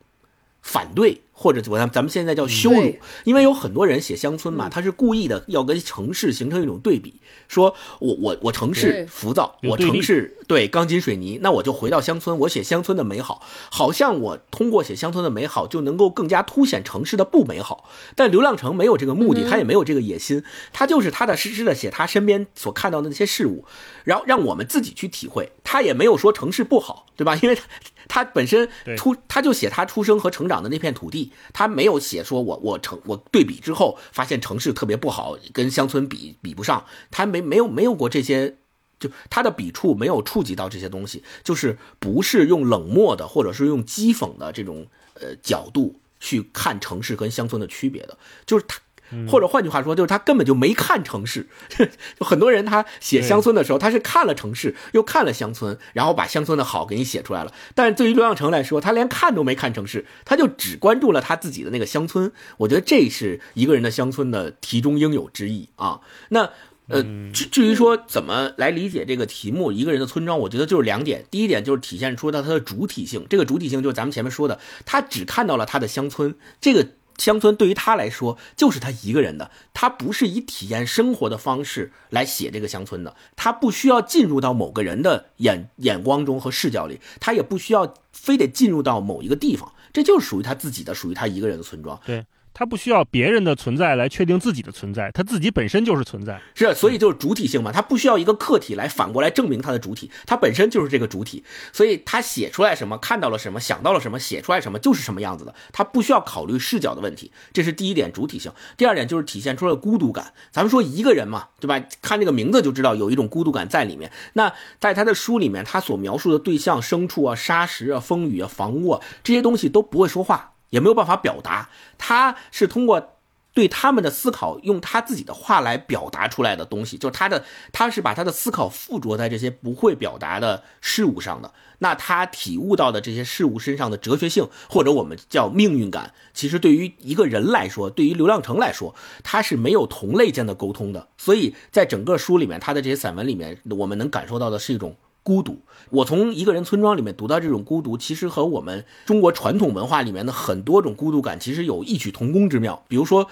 反对。或者我咱咱们现在叫羞辱，因为有很多人写乡村嘛，他是故意的要跟城市形成一种对比，说我我我城市浮躁，我城市对钢筋水泥，那我就回到乡村，我写乡村的美好，好像我通过写乡村的美好就能够更加凸显城市的不美好。但刘亮程没有这个目的，他也没有这个野心，他就是踏踏实实的写他身边所看到的那些事物，然后让我们自己去体会。他也没有说城市不好，对吧？因为他他本身出他就写他出生和成长的那片土地。他没有写说，我我城我对比之后发现城市特别不好，跟乡村比比不上。他没没有没有过这些，就他的笔触没有触及到这些东西，就是不是用冷漠的或者是用讥讽的这种呃角度去看城市跟乡村的区别的，就是他。或者换句话说，就是他根本就没看城市。就很多人他写乡村的时候，他是看了城市，又看了乡村，然后把乡村的好给你写出来了。但是对于刘亮程来说，他连看都没看城市，他就只关注了他自己的那个乡村。我觉得这是一个人的乡村的题中应有之意啊。那呃，至至于说怎么来理解这个题目，一个人的村庄，我觉得就是两点。第一点就是体现出他他的主体性，这个主体性就是咱们前面说的，他只看到了他的乡村这个。乡村对于他来说就是他一个人的，他不是以体验生活的方式来写这个乡村的，他不需要进入到某个人的眼眼光中和视角里，他也不需要非得进入到某一个地方，这就是属于他自己的，属于他一个人的村庄。对。他不需要别人的存在来确定自己的存在，他自己本身就是存在。是，所以就是主体性嘛，他不需要一个客体来反过来证明他的主体，他本身就是这个主体，所以他写出来什么，看到了什么，想到了什么，写出来什么就是什么样子的，他不需要考虑视角的问题，这是第一点主体性。第二点就是体现出了孤独感。咱们说一个人嘛，对吧？看这个名字就知道有一种孤独感在里面。那在他的书里面，他所描述的对象，牲畜啊、沙石啊、风雨啊、房屋啊这些东西都不会说话。也没有办法表达，他是通过对他们的思考，用他自己的话来表达出来的东西，就是他的，他是把他的思考附着在这些不会表达的事物上的。那他体悟到的这些事物身上的哲学性，或者我们叫命运感，其实对于一个人来说，对于刘亮程来说，他是没有同类间的沟通的。所以在整个书里面，他的这些散文里面，我们能感受到的是一种。孤独，我从一个人村庄里面读到这种孤独，其实和我们中国传统文化里面的很多种孤独感，其实有异曲同工之妙。比如说，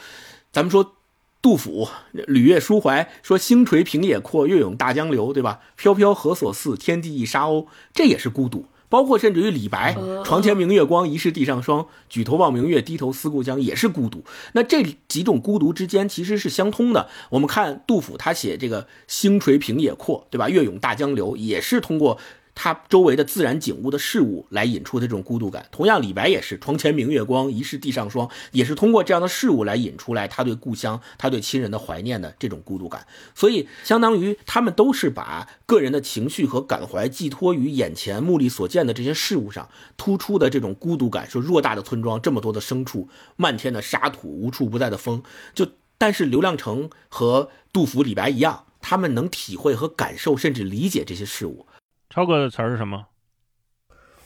咱们说杜甫《旅月抒怀》，说“星垂平野阔，月涌大江流”，对吧？“飘飘何所似？天地一沙鸥”，这也是孤独。包括甚至于李白“床前明月光，疑是地上霜。举头望明月，低头思故乡”，也是孤独。那这几种孤独之间其实是相通的。我们看杜甫，他写这个“星垂平野阔”，对吧？“月涌大江流”，也是通过。他周围的自然景物的事物来引出的这种孤独感，同样李白也是“床前明月光，疑是地上霜”，也是通过这样的事物来引出来他对故乡、他对亲人的怀念的这种孤独感。所以，相当于他们都是把个人的情绪和感怀寄托于眼前目力所见的这些事物上，突出的这种孤独感。说偌大的村庄，这么多的牲畜，漫天的沙土，无处不在的风，就但是刘亮程和杜甫、李白一样，他们能体会和感受，甚至理解这些事物。超哥的词儿是什么？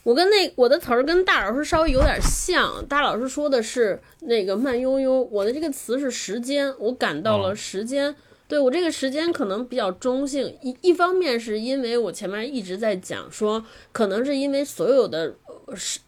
我跟那我的词儿跟大老师稍微有点像。大老师说的是那个慢悠悠，我的这个词是时间，我感到了时间。对我这个时间可能比较中性，一一方面是因为我前面一直在讲说，可能是因为所有的。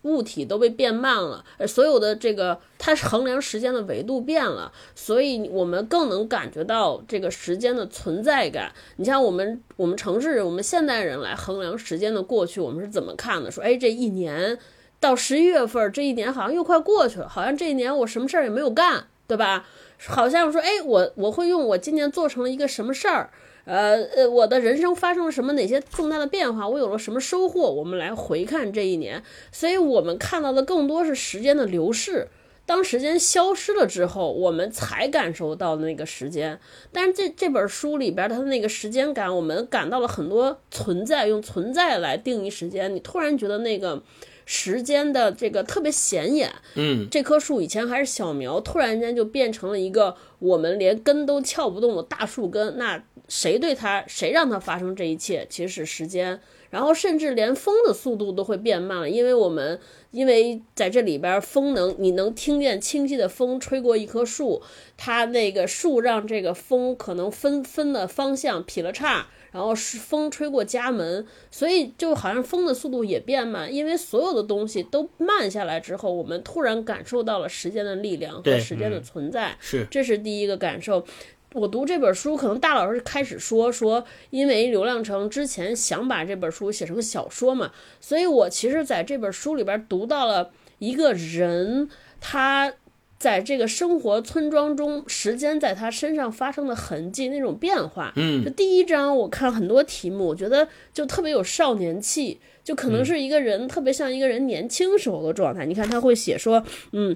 物体都被变慢了，所有的这个它衡量时间的维度变了，所以我们更能感觉到这个时间的存在感。你像我们我们城市人，我们现代人来衡量时间的过去，我们是怎么看的？说，哎，这一年到十一月份，这一年好像又快过去了，好像这一年我什么事儿也没有干，对吧？好像说，哎，我我会用我今年做成了一个什么事儿。呃呃，我的人生发生了什么？哪些重大的变化？我有了什么收获？我们来回看这一年，所以我们看到的更多是时间的流逝。当时间消失了之后，我们才感受到那个时间。但是这这本书里边它的那个时间感，我们感到了很多存在，用存在来定义时间。你突然觉得那个时间的这个特别显眼。嗯，这棵树以前还是小苗，突然间就变成了一个我们连根都撬不动的大树根。那谁对它，谁让它发生这一切，其实是时间。然后甚至连风的速度都会变慢了，因为我们因为在这里边，风能你能听见清晰的风吹过一棵树，它那个树让这个风可能分分的方向劈了叉，然后是风吹过家门，所以就好像风的速度也变慢，因为所有的东西都慢下来之后，我们突然感受到了时间的力量和时间的存在，是这是第一个感受。我读这本书，可能大老师开始说说，因为刘亮程之前想把这本书写成小说嘛，所以我其实在这本书里边读到了一个人，他在这个生活村庄中，时间在他身上发生的痕迹那种变化。嗯，就第一章我看很多题目，我觉得就特别有少年气，就可能是一个人特别像一个人年轻时候的状态。你看他会写说，嗯。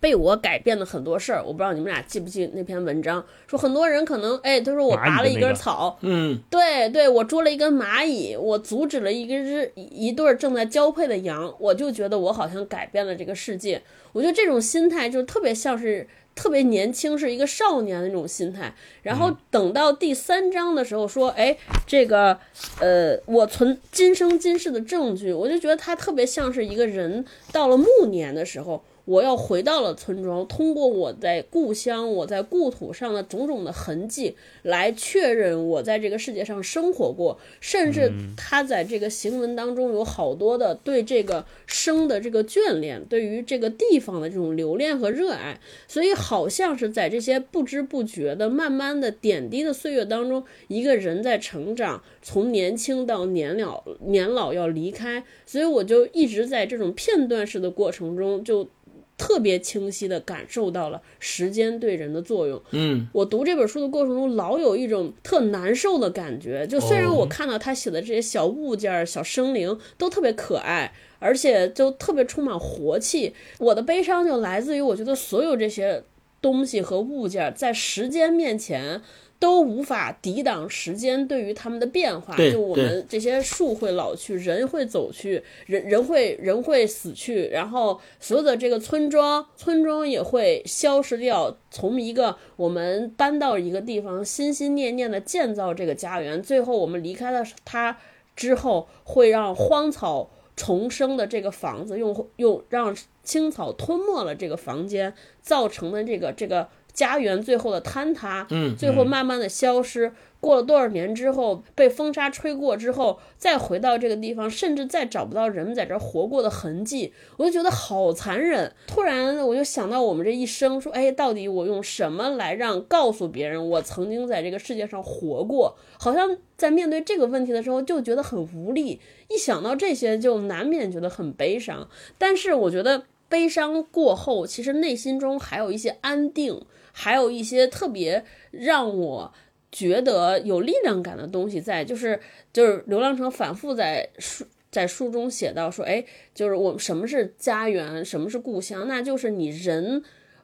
被我改变的很多事儿，我不知道你们俩记不记那篇文章，说很多人可能，哎，他说我拔了一根草，嗯，对对，我捉了一根蚂蚁，我阻止了一个日一对正在交配的羊，我就觉得我好像改变了这个世界。我觉得这种心态就特别像是特别年轻，是一个少年的那种心态。然后等到第三章的时候说，哎，这个，呃，我存今生今世的证据，我就觉得他特别像是一个人到了暮年的时候。我要回到了村庄，通过我在故乡、我在故土上的种种的痕迹，来确认我在这个世界上生活过。甚至他在这个行文当中有好多的对这个生的这个眷恋，对于这个地方的这种留恋和热爱。所以，好像是在这些不知不觉的、慢慢的点滴的岁月当中，一个人在成长，从年轻到年老，年老要离开。所以，我就一直在这种片段式的过程中就。特别清晰的感受到了时间对人的作用。嗯我读这本书的过程中，老有一种特难受的感觉。就虽然哦我看到他写的这些小物件儿、小生灵都特别可爱，而且就特别充满活气，我的悲伤就来自于我觉得所有这些东西和物件儿在时间面前。都无法抵挡时间对于他们的变化，就我们这些树会老去，人会走去，人人会人会死去，然后所有的这个村庄，村庄也会消失掉。从一个我们搬到一个地方，心心念念的建造这个家园，最后我们离开了它之后，会让荒草重生的这个房子，用用让青草吞没了这个房间，造成的这个这个家园最后的坍塌，嗯最后慢慢的消失。过了多少年之后，被风沙吹过之后，再回到这个地方，甚至再找不到人们在这儿活过的痕迹，我就觉得好残忍。突然，我就想到我们这一生，说，哎，到底我用什么来让告诉别人我曾经在这个世界上活过？好像在面对这个问题的时候，就觉得很无力。一想到这些，就难免觉得很悲伤。但是我觉得悲伤过后，其实内心中还有一些安定，还有一些特别让我觉得有力量感的东西在，就是就是刘浪成反复在书在书中写到说，哎，就是我们什么是家园，什么是故乡，那就是你人。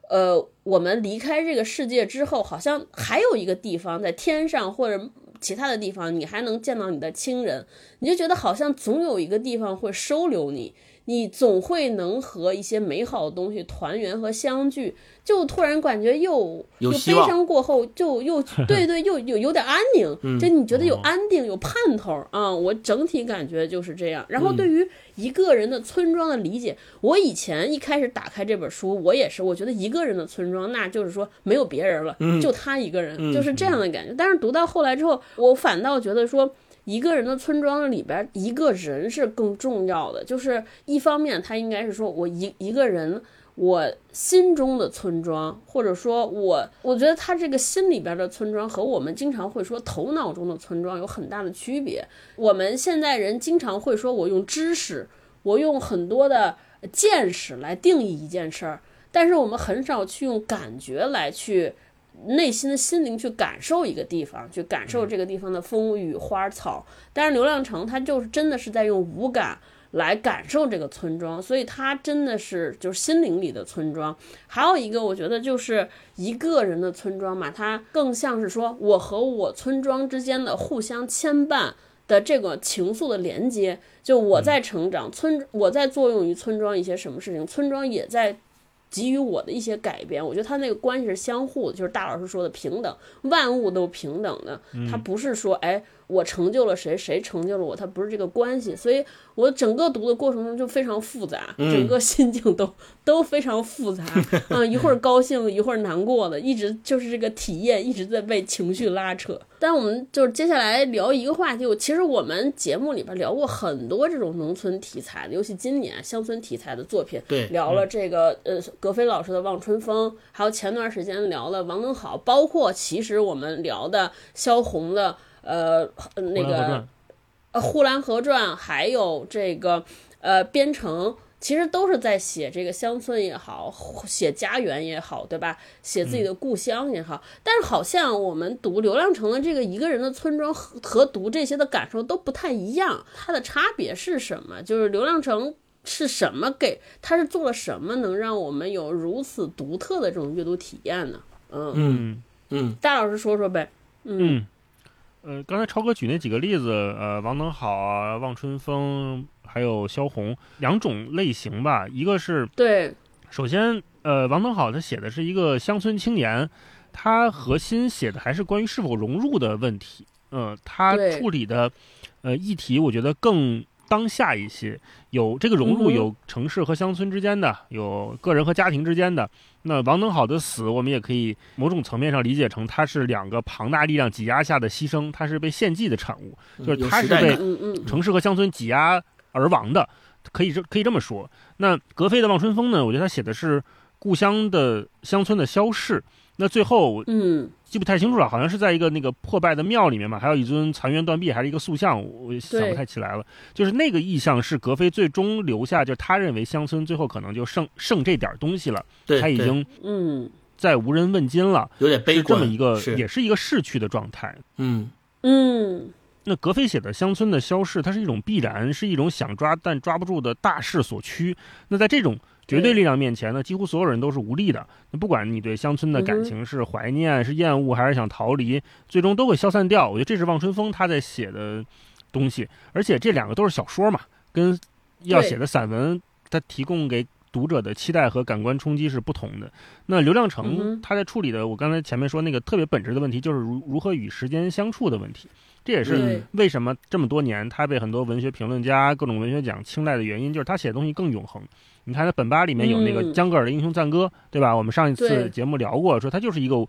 呃，我们离开这个世界之后，好像还有一个地方在天上或者其他的地方，你还能见到你的亲人，你就觉得好像总有一个地方会收留你，你总会能和一些美好的东西团圆和相聚，就突然感觉又又悲伤过后就又 对对又有有点安宁，就你觉得有安定有盼头啊、我整体感觉就是这样。然后对于一个人的村庄的理解，我以前一开始打开这本书，我也是，我觉得一个人的村庄，那就是说没有别人了，就他一个人，就是这样的感觉。但是读到后来之后，我反倒觉得说。一个人的村庄里边，一个人是更重要的。就是一方面，他应该是说我一一个人，我心中的村庄，或者说我，我觉得他这个心里边的村庄和我们经常会说头脑中的村庄有很大的区别。我们现在人经常会说，我用知识，我用很多的见识来定义一件事儿，但是我们很少去用感觉来去内心的心灵去感受一个地方，去感受这个地方的风雨花草。但是流浪城它就是真的是在用五感来感受这个村庄，所以它真的是就是心灵里的村庄。还有一个，我觉得就是一个人的村庄嘛，它更像是说我和我村庄之间的互相牵绊。的这个情愫的连接，就我在成长，村我在作用于村庄一些什么事情，村庄也在给予我的一些改变。我觉得他那个关系是相互的，就是大老师说的平等，万物都平等的，他不是说哎我成就了谁，谁成就了我，它不是这个关系。所以我整个读的过程中就非常复杂，整个心境都都非常复杂，嗯，一会儿高兴，一会儿难过的，一直就是这个体验一直在被情绪拉扯。但我们就是接下来聊一个话题，我其实我们节目里边聊过很多这种农村题材的，尤其今年乡村题材的作品，对聊了这个呃葛飞老师的《望春风》，还有前段时间聊了王能好，包括其实我们聊的萧红的呃那个呃《呼兰河传》，还有这个呃边城。其实都是在写这个乡村也好，写家园也好，对吧？写自己的故乡也好，但是好像我们读刘亮城的这个一个人的村庄和和读这些的感受都不太一样，它的差别是什么？就是刘亮城是什么给他是做了什么，能让我们有如此独特的这种阅读体验呢？嗯，嗯嗯大老师说说呗。嗯，呃，刚才超哥举那几个例子，呃，王能好啊，望春风，还有萧红两种类型吧。一个是对，首先，呃，王能好他写的是一个乡村青年，他核心写的还是关于是否融入的问题。嗯、他处理的呃议题，我觉得更当下一些。有这个融入，有城市和乡村之间的，有个人和家庭之间的。那王登好的死，我们也可以某种层面上理解成，他是两个庞大力量挤压下的牺牲，他是被献祭的产物。就是他是被城市和乡村挤压而亡的，可以这可以这么说。那格非的《望春风》呢？我觉得他写的是故乡的乡村的消逝，那最后嗯，记不太清楚了，好像是在一个那个破败的庙里面嘛，还有一尊残垣断壁，还是一个塑像，我想不太起来了。就是那个意象是格非最终留下，就是他认为乡村最后可能就剩剩这点东西了，对，他已经嗯再无人问津了，有点悲是这，么一个，是也是一个逝去的状态。嗯嗯，那格非写的乡村的消逝，它是一种必然，是一种想抓但抓不住的大势所趋。那在这种绝对力量面前呢，几乎所有人都是无力的。那不管你对乡村的感情是怀念、是厌恶，还是想逃离，最终都会消散掉。我觉得这是望春风他在写的东西，而且这两个都是小说嘛，跟要写的散文，他提供给读者的期待和感官冲击是不同的。那刘亮嗯程他在处理的，我刚才前面说那个特别本质的问题，就是如如何与时间相处的问题。这也是为什么这么多年他被很多文学评论家、各种文学奖青睐的原因，就是他写的东西更永恒。你看他本巴里面有那个嗯江格尔的《英雄赞歌》，对吧？我们上一次节目聊过，说它就是一个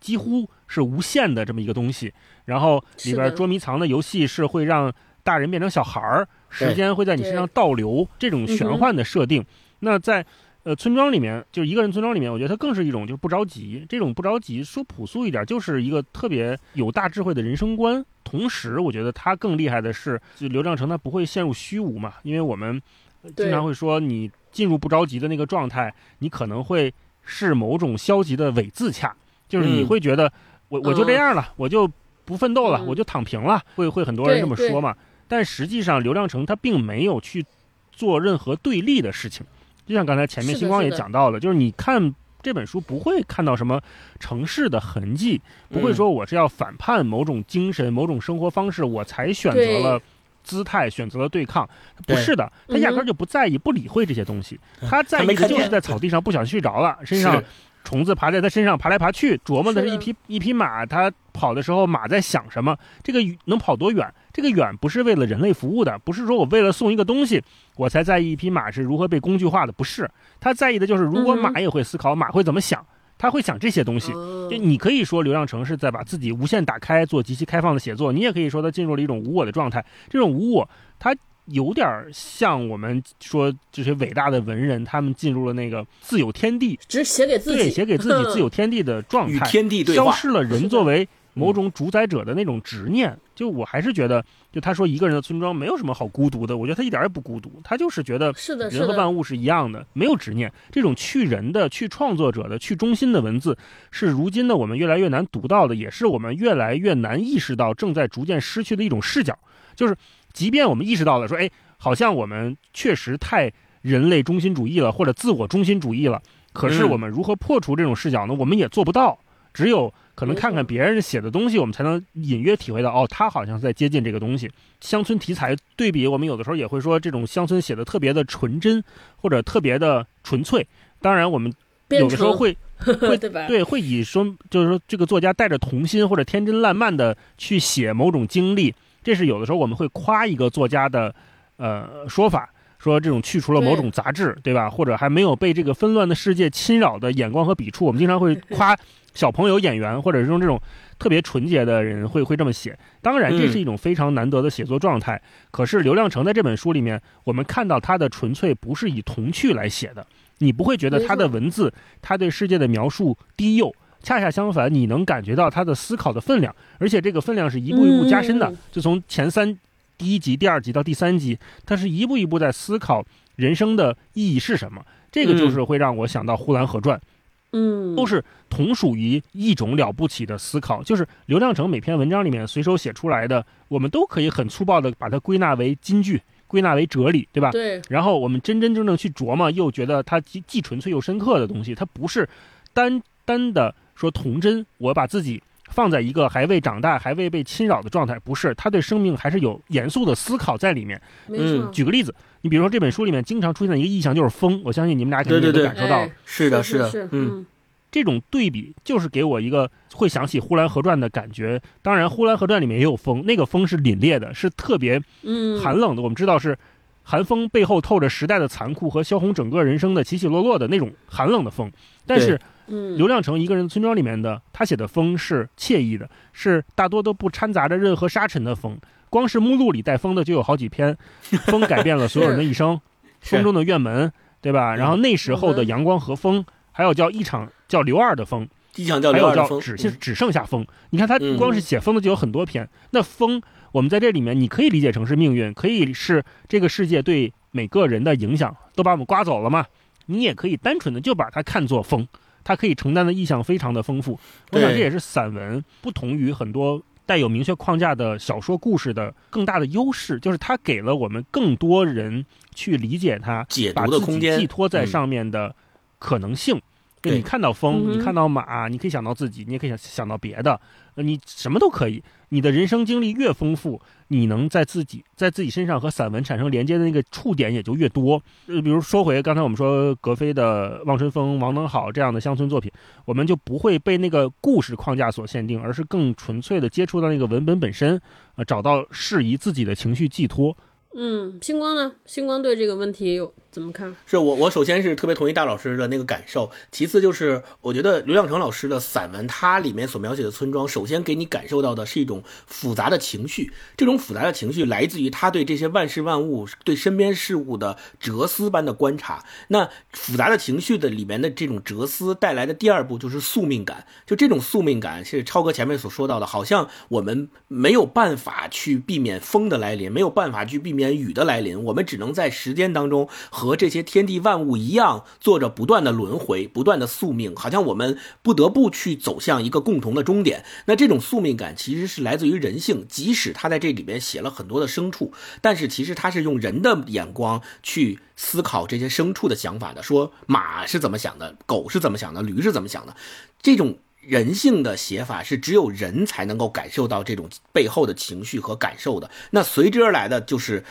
几乎是无限的这么一个东西。然后里边捉迷藏的游戏是会让大人变成小孩儿，时间会在你身上倒流，这种玄幻的设定。那在呃村庄里面，就是一个人村庄里面，我觉得它更是一种就是不着急。这种不着急，说朴素一点，就是一个特别有大智慧的人生观。同时，我觉得它更厉害的是，就刘亮程他不会陷入虚无嘛，因为我们呃经常会说，你进入不着急的那个状态，你可能会是某种消极的伪自洽，就是你嗯。会觉得我我就这样了，我就不奋斗了，嗯。我就躺平了，会会很多人这么说嘛。但实际上，刘亮程他并没有去做任何对立的事情，就像刚才前面星光也讲到了，就是你看这本书不会看到什么城市的痕迹，不会嗯。说我是要反叛某种精神、某种生活方式，我才选择了姿态，选择了对抗。不是的，他压根儿就不在意、不理会这些东西，他在意的就是在草地上不小心睡着了，身上虫子爬在他身上爬来爬去，琢磨的是一匹一匹马，他跑的时候马在想什么，这个能跑多远？这个远不是为了人类服务的，不是说我为了送一个东西，我才在意一匹马是如何被工具化的，不是。他在意的就是，如果马也会思考，马会怎么想，他会想这些东西。哦就你可以说刘亮程是在把自己无限打开，做极其开放的写作，你也可以说他进入了一种无我的状态。这种无我，他有点像我们说这些伟大的文人，他们进入了那个自有天地，只写给自对，己，写给自己自有天地的状与态，天地对话，消失了人作为某种主宰者的那种执念。就我还是觉得，就他说一个人的村庄没有什么好孤独的，我觉得他一点也不孤独，他就是觉得是的，人和万物是一样的，没有执念。这种去人的、去创作者的、去中心的文字，是如今的我们越来越难读到的，也是我们越来越难意识到正在逐渐失去的一种视角。就是，即便我们意识到了，说，哎，好像我们确实太人类中心主义了，或者自我中心主义了，可是嗯我们如何破除这种视角呢？我们也做不到。只有可能看看别人写的东西，我们才能隐约体会到，哦，他好像是在接近这个东西。乡村题材对比，我们有的时候也会说，这种乡村写的特别的纯真，或者特别的纯粹。当然，我们有的时候会 会？对会以说，就是说这个作家带着童心或者天真烂漫的去写某种经历，这是有的时候我们会夸一个作家的呃说法。说这种去除了某种杂质，对吧？或者还没有被这个纷乱的世界侵扰的眼光和笔触，我们经常会 夸小朋友演员，或者是用这种特别纯洁的人会会这么写。当然，这是一种非常难得的写作状态。可是刘亮程在这本书里面，我们看到他的纯粹不是以童趣来写的，你不会觉得他的文字，他对世界的描述低幼。恰恰相反，你能感觉到他的思考的分量，而且这个分量是一步一步加深的。嗯就从前三第一集、第二集到第三集，他是一步一步在思考人生的意义是什么。这个就是会让我想到《呼兰河传》，嗯，都是同属于一种了不起的思考。就是刘亮程每篇文章里面随手写出来的，我们都可以很粗暴的把它归纳为金句，归纳为哲理，对吧？对，然后我们真真正正去琢磨，又觉得它既既纯粹又深刻的东西，它不是单单的说童真，我把自己放在一个还未长大、还未被侵扰的状态，不是，他对生命还是有严肃的思考在里面。没错，举个例子，你比如说这本书里面经常出现的一个意象就是风，我相信你们俩肯定都感受到了。哎是的，是的，是，嗯，这种对比就是给我一个会想起《呼兰河传》的感觉。当然，《呼兰河传》里面也有风，那个风是凛冽的，是特别嗯，寒冷的。我们知道是寒风背后透着时代的残酷和萧红整个人生的起起落落的那种寒冷的风。但是嗯，刘亮程一个人村庄里面的他写的风是惬意的，是大多都不掺杂着任何沙尘的风。光是目录里带风的就有好几篇，风改变了所有人的一生，风中的院门，对吧？嗯然后那时候的嗯阳光和风，还有叫一场叫刘二的风，一场叫还有叫刘二的风，只剩只剩下风。你看他嗯光是写风的就有很多篇。那风，我们在这里面你可以理解成是命运，可以是这个世界对每个人的影响都把我们刮走了嘛。你也可以单纯的就把它看作风，它可以承担的意象非常的丰富。我想这也是散文不同于很多带有明确框架的小说故事的更大的优势，就是它给了我们更多人去理解它、解读的空间寄托在嗯上面的可能性。就你看到风，你看到马，你可以想到自己，你也可以想想到别的，呃你什么都可以。你的人生经历越丰富，你能在自己在自己身上和散文产生连接的那个触点也就越多。呃，比如说回刚才我们说格非的《望春风》《王能好》这样的乡村作品，我们就不会被那个故事框架所限定，而是更纯粹的接触到那个文本本身，呃，找到适宜自己的情绪寄托。嗯，星光呢？星光对这个问题有怎么看？是我，我首先是特别同意大老师的那个感受，其次就是我觉得刘亮程老师的散文，它里面所描写的村庄，首先给你感受到的是一种复杂的情绪，这种复杂的情绪来自于他对这些万事万物、对身边事物的哲思般的观察。那复杂的情绪的里面的这种哲思带来的第二步就是宿命感，就这种宿命感是超哥前面所说到的，好像我们没有办法去避免风的来临，没有办法去避免雨的来临，我们只能在时间当中和这些天地万物一样，做着不断的轮回，不断的宿命，好像我们不得不去走向一个共同的终点。那这种宿命感其实是来自于人性，即使他在这里边写了很多的牲畜，但是其实他是用人的眼光去思考这些牲畜的想法的，说马是怎么想的，狗是怎么想的，驴是怎么想的，这种。人性的写法是只有人才能够感受到这种背后的情绪和感受的，那随之而来的就是。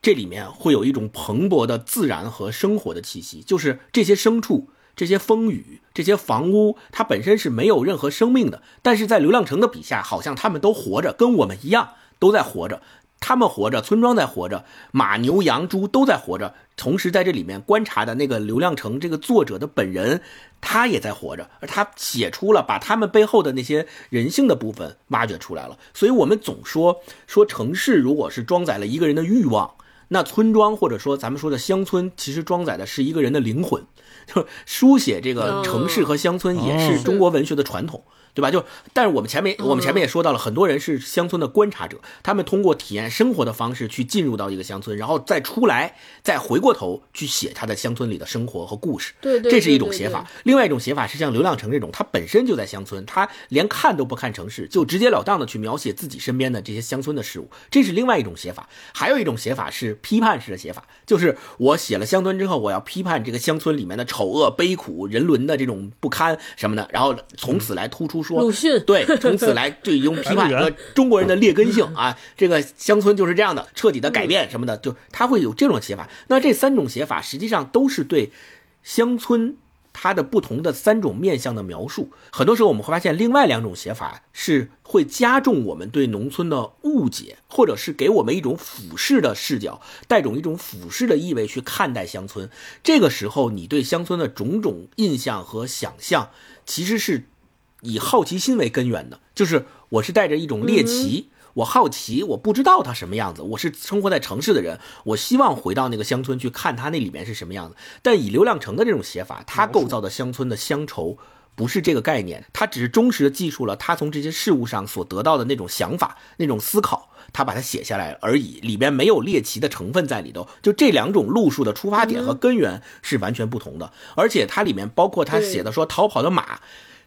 这里面会有一种蓬勃的自然和生活的气息，就是这些牲畜、这些风雨、这些房屋，它本身是没有任何生命的，但是在刘亮程的笔下，好像他们都活着，跟我们一样，都在活着。他们活着，村庄在活着，马、牛、羊、猪都在活着。同时，在这里面观察的那个刘亮程这个作者的本人，他也在活着，而他写出了把他们背后的那些人性的部分挖掘出来了。所以，我们总说说城市如果是装载了一个人的欲望，那村庄或者说咱们说的乡村，其实装载的是一个人的灵魂。就 书写这个城市和乡村也是中国文学的传统。对吧？就，但是我们前面我们前面也说到了，很多人是乡村的观察者，他们通过体验生活的方式去进入到一个乡村，然后再出来，再回过头去写他的乡村里的生活和故事。对对，这是一种写法。。另外一种写法是像刘亮程这种，他本身就在乡村，他连看都不看城市，就直截了当的去描写自己身边的这些乡村的事物，这是另外一种写法。还有一种写法是批判式的写法，就是我写了乡村之后，我要批判这个乡村里面的丑恶、悲苦、人伦的这种不堪什么的，然后从此来突出说鲁迅 对，从此来对用 批判和中国人的劣根性啊，这个乡村就是这样的，彻底的改变什么的，就他会有这种写法。那这三种写法实际上都是对乡村它的不同的三种面向的描述。很多时候我们会发现，另外两种写法是会加重我们对农村的误解，或者是给我们一种俯视的视角，带种一种俯视的意味去看待乡村。这个时候，你对乡村的种种印象和想象，其实是以好奇心为根源的，就是我是带着一种猎奇。我好奇，我不知道它什么样子。我是生活在城市的人，我希望回到那个乡村去看它那里面是什么样子。但以刘亮程的这种写法，他构造的乡村的乡愁不是这个概念，他只是忠实的记述了他从这些事物上所得到的那种想法、那种思考，他把它写下来而已，里边没有猎奇的成分在里头。就这两种路数的出发点和根源是完全不同的，而且它里面包括他写的说逃跑的马。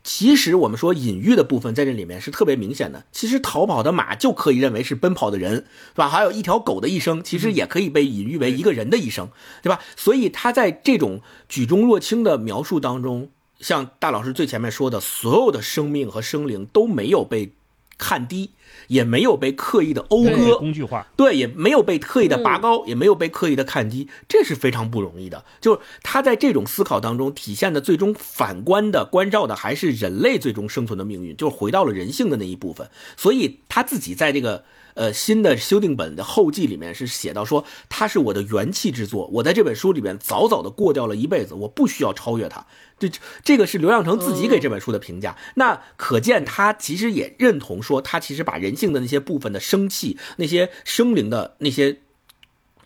其实我们说隐喻的部分在这里面是特别明显的。其实逃跑的马就可以认为是奔跑的人，是吧？还有一条狗的一生，其实也可以被隐喻为一个人的一生，对吧？所以他在这种举重若轻的描述当中，像大老师最前面说的，所有的生命和生灵都没有被看低，也没有被刻意的讴歌，工具化。对，也没有被刻意的拔高，也没有被刻意的看低，这是非常不容易的。就是他在这种思考当中体现的最终反观的关照的还是人类最终生存的命运，就是回到了人性的那一部分。所以他自己在这个呃新的修订本的后记里面是写到说，他是我的元气之作，我在这本书里面早早的过掉了一辈子，我不需要超越他。这这个是刘亮程自己给这本书的评价，那可见他其实也认同说，他其实把人性的那些部分的生气、那些生灵的那些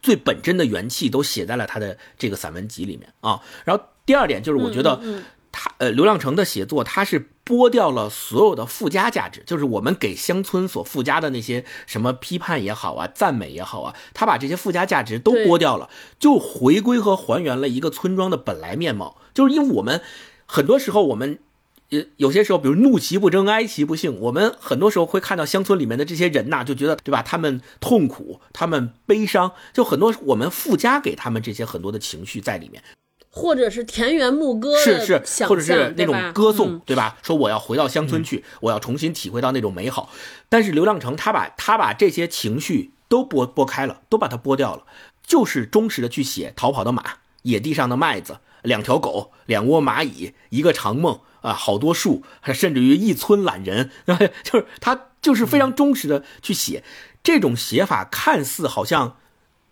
最本真的元气都写在了他的这个散文集里面啊。然后第二点就是，我觉得他呃，刘亮程的写作他是剥掉了所有的附加价值，就是我们给乡村所附加的那些什么批判也好啊，赞美也好啊，他把这些附加价值都剥掉了，就回归和还原了一个村庄的本来面貌。就是因为我们很多时候我们。有有些时候，比如怒其不争，哀其不幸，我们很多时候会看到乡村里面的这些人呐，就觉得对吧？他们痛苦，他们悲伤，就很多我们附加给他们这些很多的情绪在里面，或者是田园牧歌，是是，或者是那种歌颂，对吧？说我要回到乡村去，我要重新体会到那种美好。但是刘亮程他把他把这些情绪都剥剥开了，都把它剥掉了，就是忠实的去写逃跑的马、野地上的麦子、两条狗、两窝蚂蚁、一个长梦。啊，好多树，甚至于一村懒人，就是他就是非常忠实的去写，这种写法看似好像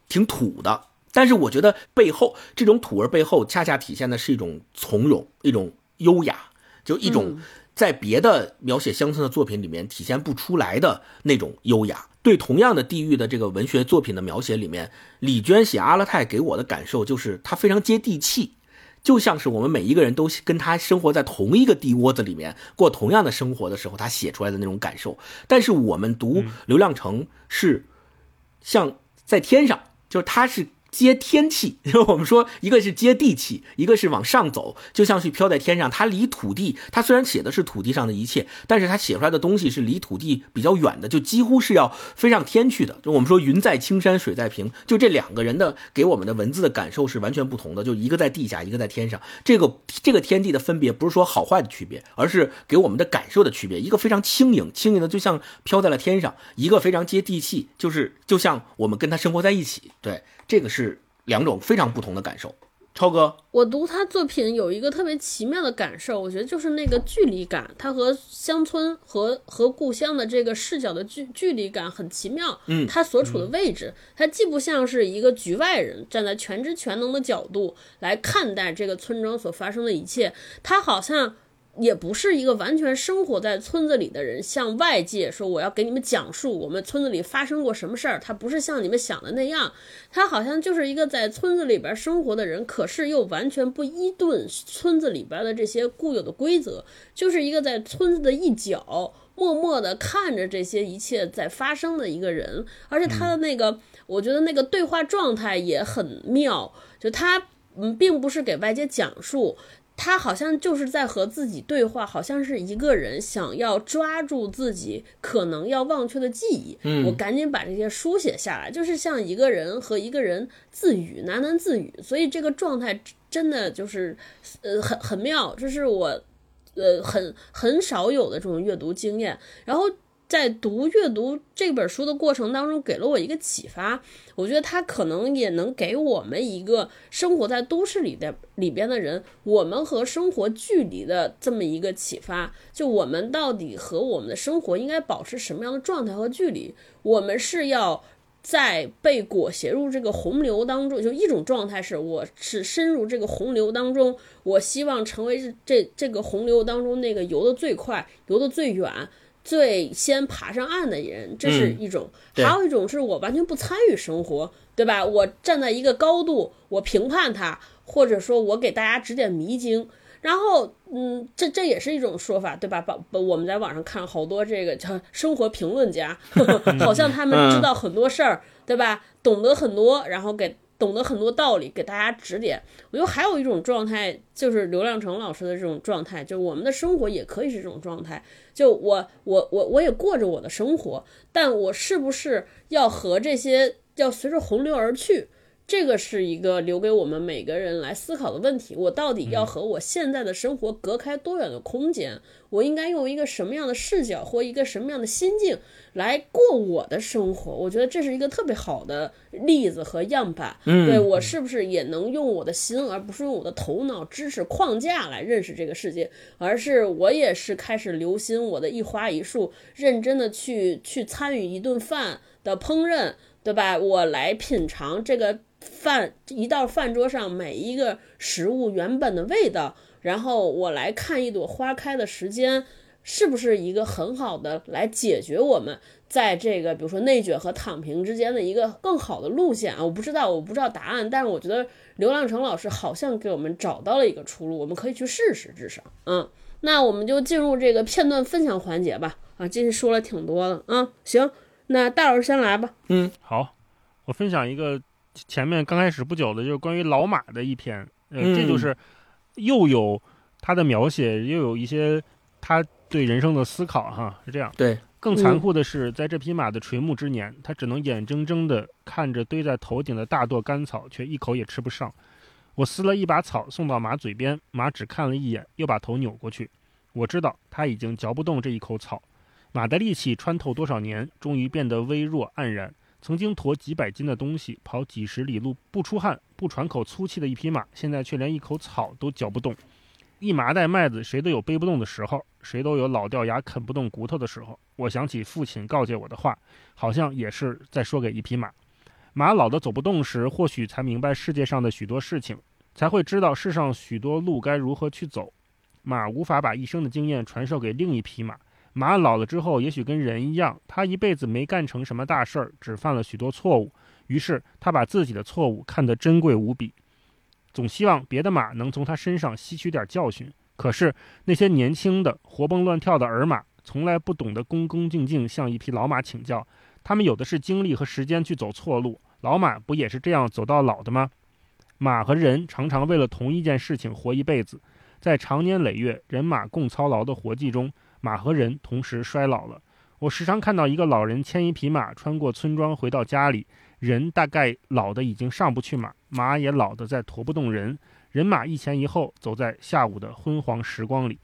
挺土的，但是我觉得背后这种土味背后恰恰体现的是一种从容，一种优雅，就一种在别的描写乡村的作品里面体现不出来的那种优雅。对同样的地域的这个文学作品的描写里面，李娟写阿勒泰给我的感受就是她非常接地气。就像是我们每一个人都跟他生活在同一个地窝子里面，过同样的生活的时候，他写出来的那种感受。但是我们读刘亮程是像在天上，就是他是。接天气，因为我们说一个是接地气，一个是往上走，就像是飘在天上。它离土地，它虽然写的是土地上的一切，但是它写出来的东西是离土地比较远的，就几乎是要飞上天去的。就我们说云在青山水在平，就这两个人的给我们的文字的感受是完全不同的。就一个在地下，一个在天上。这个这个天地的分别不是说好坏的区别，而是给我们的感受的区别。一个非常轻盈，轻盈的就像飘在了天上；一个非常接地气，就是就像我们跟他生活在一起。对。这个是两种非常不同的感受，超哥，我读他作品有一个特别奇妙的感受，我觉得就是那个距离感，他和乡村和和故乡的这个视角的距距离感很奇妙。嗯，他所处的位置，他既不像是一个局外人站在全知全能的角度来看待这个村庄所发生的一切，他好像。也不是一个完全生活在村子里的人，向外界说我要给你们讲述我们村子里发生过什么事儿。他不是像你们想的那样，他好像就是一个在村子里边生活的人，可是又完全不依顿村子里边的这些固有的规则，就是一个在村子的一角默默的看着这些一切在发生的一个人。而且他的那个，我觉得那个对话状态也很妙，就他嗯，并不是给外界讲述。他好像就是在和自己对话，好像是一个人想要抓住自己可能要忘却的记忆。嗯，我赶紧把这些书写下来，就是像一个人和一个人自语，喃喃自语。所以这个状态真的就是，呃，很很妙，这是我，呃，很很少有的这种阅读经验。然后。在读阅读这本书的过程当中，给了我一个启发。我觉得它可能也能给我们一个生活在都市里的里边的人，我们和生活距离的这么一个启发。就我们到底和我们的生活应该保持什么样的状态和距离？我们是要在被裹挟入这个洪流当中，就一种状态是，我是深入这个洪流当中，我希望成为这这个洪流当中那个游得最快、游得最远。最先爬上岸的人，这是一种；还有一种是我完全不参与生活，对吧？我站在一个高度，我评判他，或者说我给大家指点迷津。然后，嗯，这这也是一种说法，对吧？把我们在网上看好多这个叫生活评论家，好像他们知道很多事儿，对吧？懂得很多，然后给。懂得很多道理，给大家指点。我觉得还有一种状态，就是刘亮程老师的这种状态，就我们的生活也可以是这种状态。就我我我我也过着我的生活，但我是不是要和这些要随着洪流而去？这个是一个留给我们每个人来思考的问题。我到底要和我现在的生活隔开多远的空间？我应该用一个什么样的视角或一个什么样的心境来过我的生活？我觉得这是一个特别好的例子和样板。嗯，对我是不是也能用我的心，而不是用我的头脑知识框架来认识这个世界？而是我也是开始留心我的一花一树，认真的去去参与一顿饭的烹饪，对吧？我来品尝这个。饭一到饭桌上，每一个食物原本的味道，然后我来看一朵花开的时间，是不是一个很好的来解决我们在这个比如说内卷和躺平之间的一个更好的路线啊？我不知道，我不知道答案，但是我觉得刘亮程老师好像给我们找到了一个出路，我们可以去试试，至少，嗯，那我们就进入这个片段分享环节吧。啊，今天说了挺多的，啊，行，那大老师先来吧。嗯，好，我分享一个前面刚开始不久的，就是关于老马的一篇，呃，这就是又有他的描写，又有一些他对人生的思考，哈，是这样。对，更残酷的是，在这匹马的垂暮之年，他只能眼睁睁地看着堆在头顶的大垛干草，却一口也吃不上。我撕了一把草送到马嘴边，马只看了一眼，又把头扭过去。我知道他已经嚼不动这一口草。马的力气穿透多少年，终于变得微弱黯然。曾经驮几百斤的东西，跑几十里路不出汗、不喘口粗气的一匹马，现在却连一口草都嚼不动。一麻袋麦子，谁都有背不动的时候，谁都有老掉牙、啃不动骨头的时候。我想起父亲告诫我的话，好像也是在说给一匹马。马老的走不动时，或许才明白世界上的许多事情，才会知道世上许多路该如何去走。马无法把一生的经验传授给另一匹马。马老了之后，也许跟人一样，他一辈子没干成什么大事儿，只犯了许多错误。于是他把自己的错误看得珍贵无比，总希望别的马能从他身上吸取点教训。可是那些年轻的、活蹦乱跳的儿马，从来不懂得恭恭敬敬向一匹老马请教。他们有的是精力和时间去走错路，老马不也是这样走到老的吗？马和人常常为了同一件事情活一辈子，在长年累月人马共操劳的活计中。马和人同时衰老了。我时常看到一个老人牵一匹马穿过村庄回到家里，人大概老的已经上不去马，马也老的在驮不动人。人马一前一后走在下午的昏黄时光里。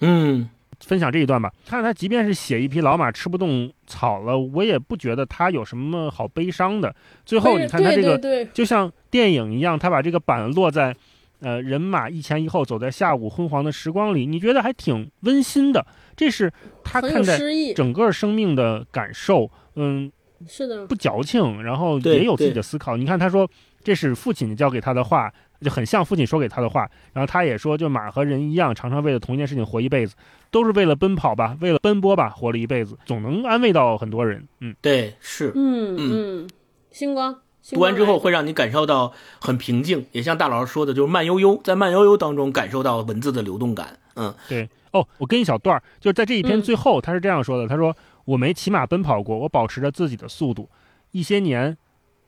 嗯，分享这一段吧。看他即便是写一匹老马吃不动草了，我也不觉得他有什么好悲伤的。最后你看他这个，就像电影一样，他把这个板落在。呃，人马一前一后走在下午昏黄的时光里，你觉得还挺温馨的。这是他看待整个生命的感受。嗯，是的，不矫情，然后也有自己的思考。你看，他说这是父亲教给他的话，就很像父亲说给他的话。然后他也说，就马和人一样，常常为了同一件事情活一辈子，都是为了奔跑吧，为了奔波吧，活了一辈子，总能安慰到很多人。嗯，对，是，嗯嗯，星光。读完之后会让你感受到很平静，也像大老师说的，就是慢悠悠，在慢悠悠当中感受到文字的流动感。嗯，对。哦，我跟一小段儿，就是在这一篇最后，他是这样说的：他说，我没骑马奔跑过，我保持着自己的速度。一些年，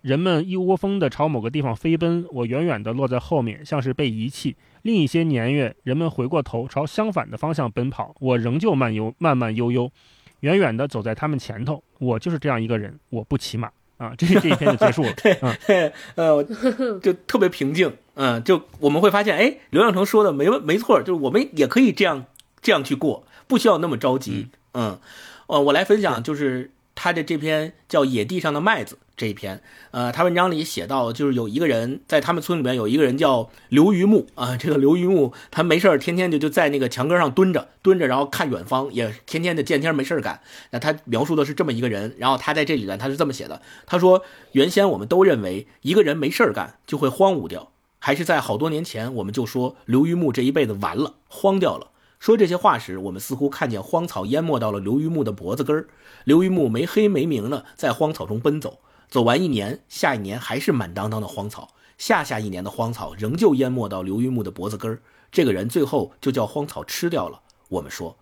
人们一窝蜂地朝某个地方飞奔，我远远地落在后面，像是被遗弃。另一些年月，人们回过头朝相反的方向奔跑，我仍旧慢悠慢慢悠悠，远远地走在他们前头。我就是这样一个人，我不骑马。啊，这这一篇就结束了。对，呃，就特别平静。嗯，就我们会发现，哎，刘亮程说的没没错，就是我们也可以这样这样去过，不需要那么着急。嗯，呃，我来分享，就是他的这篇叫《野地上的麦子》。这一篇，呃，他文章里写到，就是有一个人在他们村里面有一个人叫刘榆木啊，这个刘榆木他没事儿，天天就就在那个墙根上蹲着蹲着，然后看远方，也天天的见天没事儿干。那他描述的是这么一个人，然后他在这里边他是这么写的，他说原先我们都认为一个人没事儿干就会荒芜掉，还是在好多年前我们就说刘榆木这一辈子完了，荒掉了。说这些话时，我们似乎看见荒草淹没到了刘榆木的脖子根儿，刘玉木没黑没明的在荒草中奔走。走完一年，下一年还是满当当的荒草，下下一年的荒草仍旧淹没到刘玉木的脖子根儿。这个人最后就叫荒草吃掉了。我们说，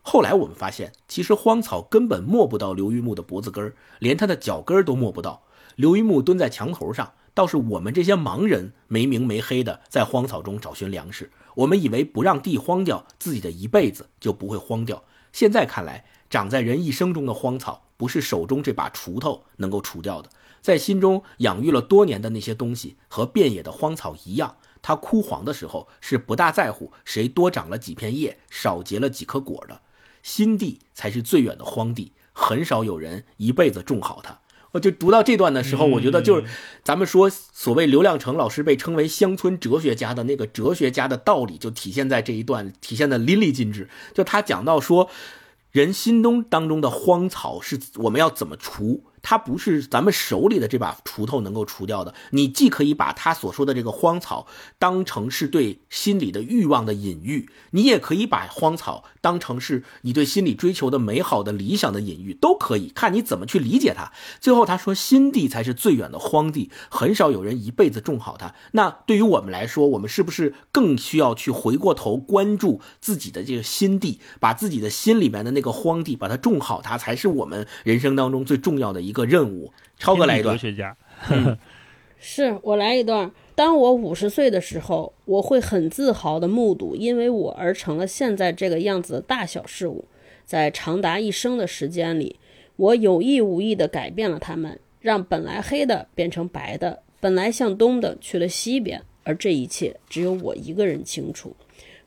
后来我们发现，其实荒草根本没不到刘玉木的脖子根儿，连他的脚跟儿都没不到。刘玉木蹲在墙头上，倒是我们这些盲人没明没黑的在荒草中找寻粮食。我们以为不让地荒掉，自己的一辈子就不会荒掉。现在看来，长在人一生中的荒草。不是手中这把锄头能够除掉的，在心中养育了多年的那些东西，和遍野的荒草一样，它枯黄的时候是不大在乎谁多长了几片叶，少结了几颗果的。心地才是最远的荒地，很少有人一辈子种好它。我就读到这段的时候，我觉得就是咱们说所谓刘亮程老师被称为乡村哲学家的那个哲学家的道理，就体现在这一段，体现的淋漓尽致。就他讲到说。人心中当中的荒草是我们要怎么除？它不是咱们手里的这把锄头能够除掉的。你既可以把他所说的这个荒草当成是对心里的欲望的隐喻，你也可以把荒草当成是你对心里追求的美好的理想的隐喻，都可以看你怎么去理解它。最后他说，心地才是最远的荒地，很少有人一辈子种好它。那对于我们来说，我们是不是更需要去回过头关注自己的这个心地，把自己的心里面的那个荒地把它种好，它才是我们人生当中最重要的一个任务。超哥来一段，哲学家，是我来一段。当我五十岁的时候，我会很自豪地目睹因为我而成了现在这个样子的大小事物。在长达一生的时间里，我有意无意地改变了它们，让本来黑的变成白的，本来向东的去了西边。而这一切只有我一个人清楚。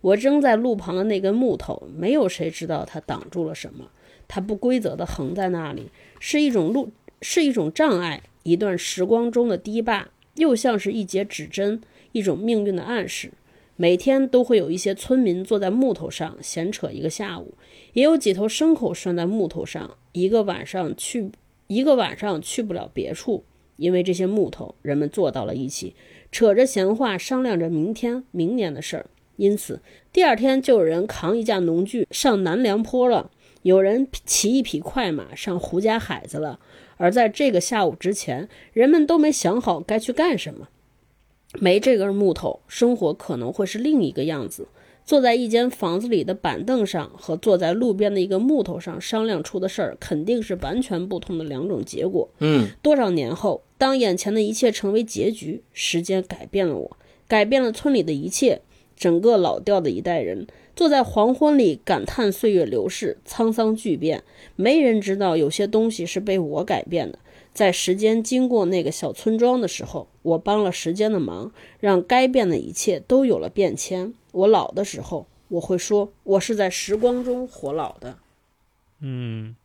我扔在路旁的那根木头，没有谁知道它挡住了什么。它不规则地横在那里，是一种路，是一种障碍，一段时光中的堤坝，又像是一节指针，一种命运的暗示。每天都会有一些村民坐在木头上闲扯一个下午，也有几头牲口拴在木头上，一个晚上去，一个晚上去不了别处，因为这些木头，人们坐到了一起，扯着闲话，商量着明天、明年的事儿。因此，第二天就有人扛一架农具上南梁坡了。有人骑一匹快马上胡家海子了，而在这个下午之前，人们都没想好该去干什么。没这根木头，生活可能会是另一个样子。坐在一间房子里的板凳上，和坐在路边的一个木头上商量出的事儿，肯定是完全不同的两种结果。嗯，多少年后，当眼前的一切成为结局，时间改变了我，改变了村里的一切，整个老掉的一代人。坐在黄昏里感叹岁月流逝、沧桑巨变，没人知道有些东西是被我改变的。在时间经过那个小村庄的时候，我帮了时间的忙，让该变的一切都有了变迁。我老的时候，我会说，我是在时光中活老的。嗯。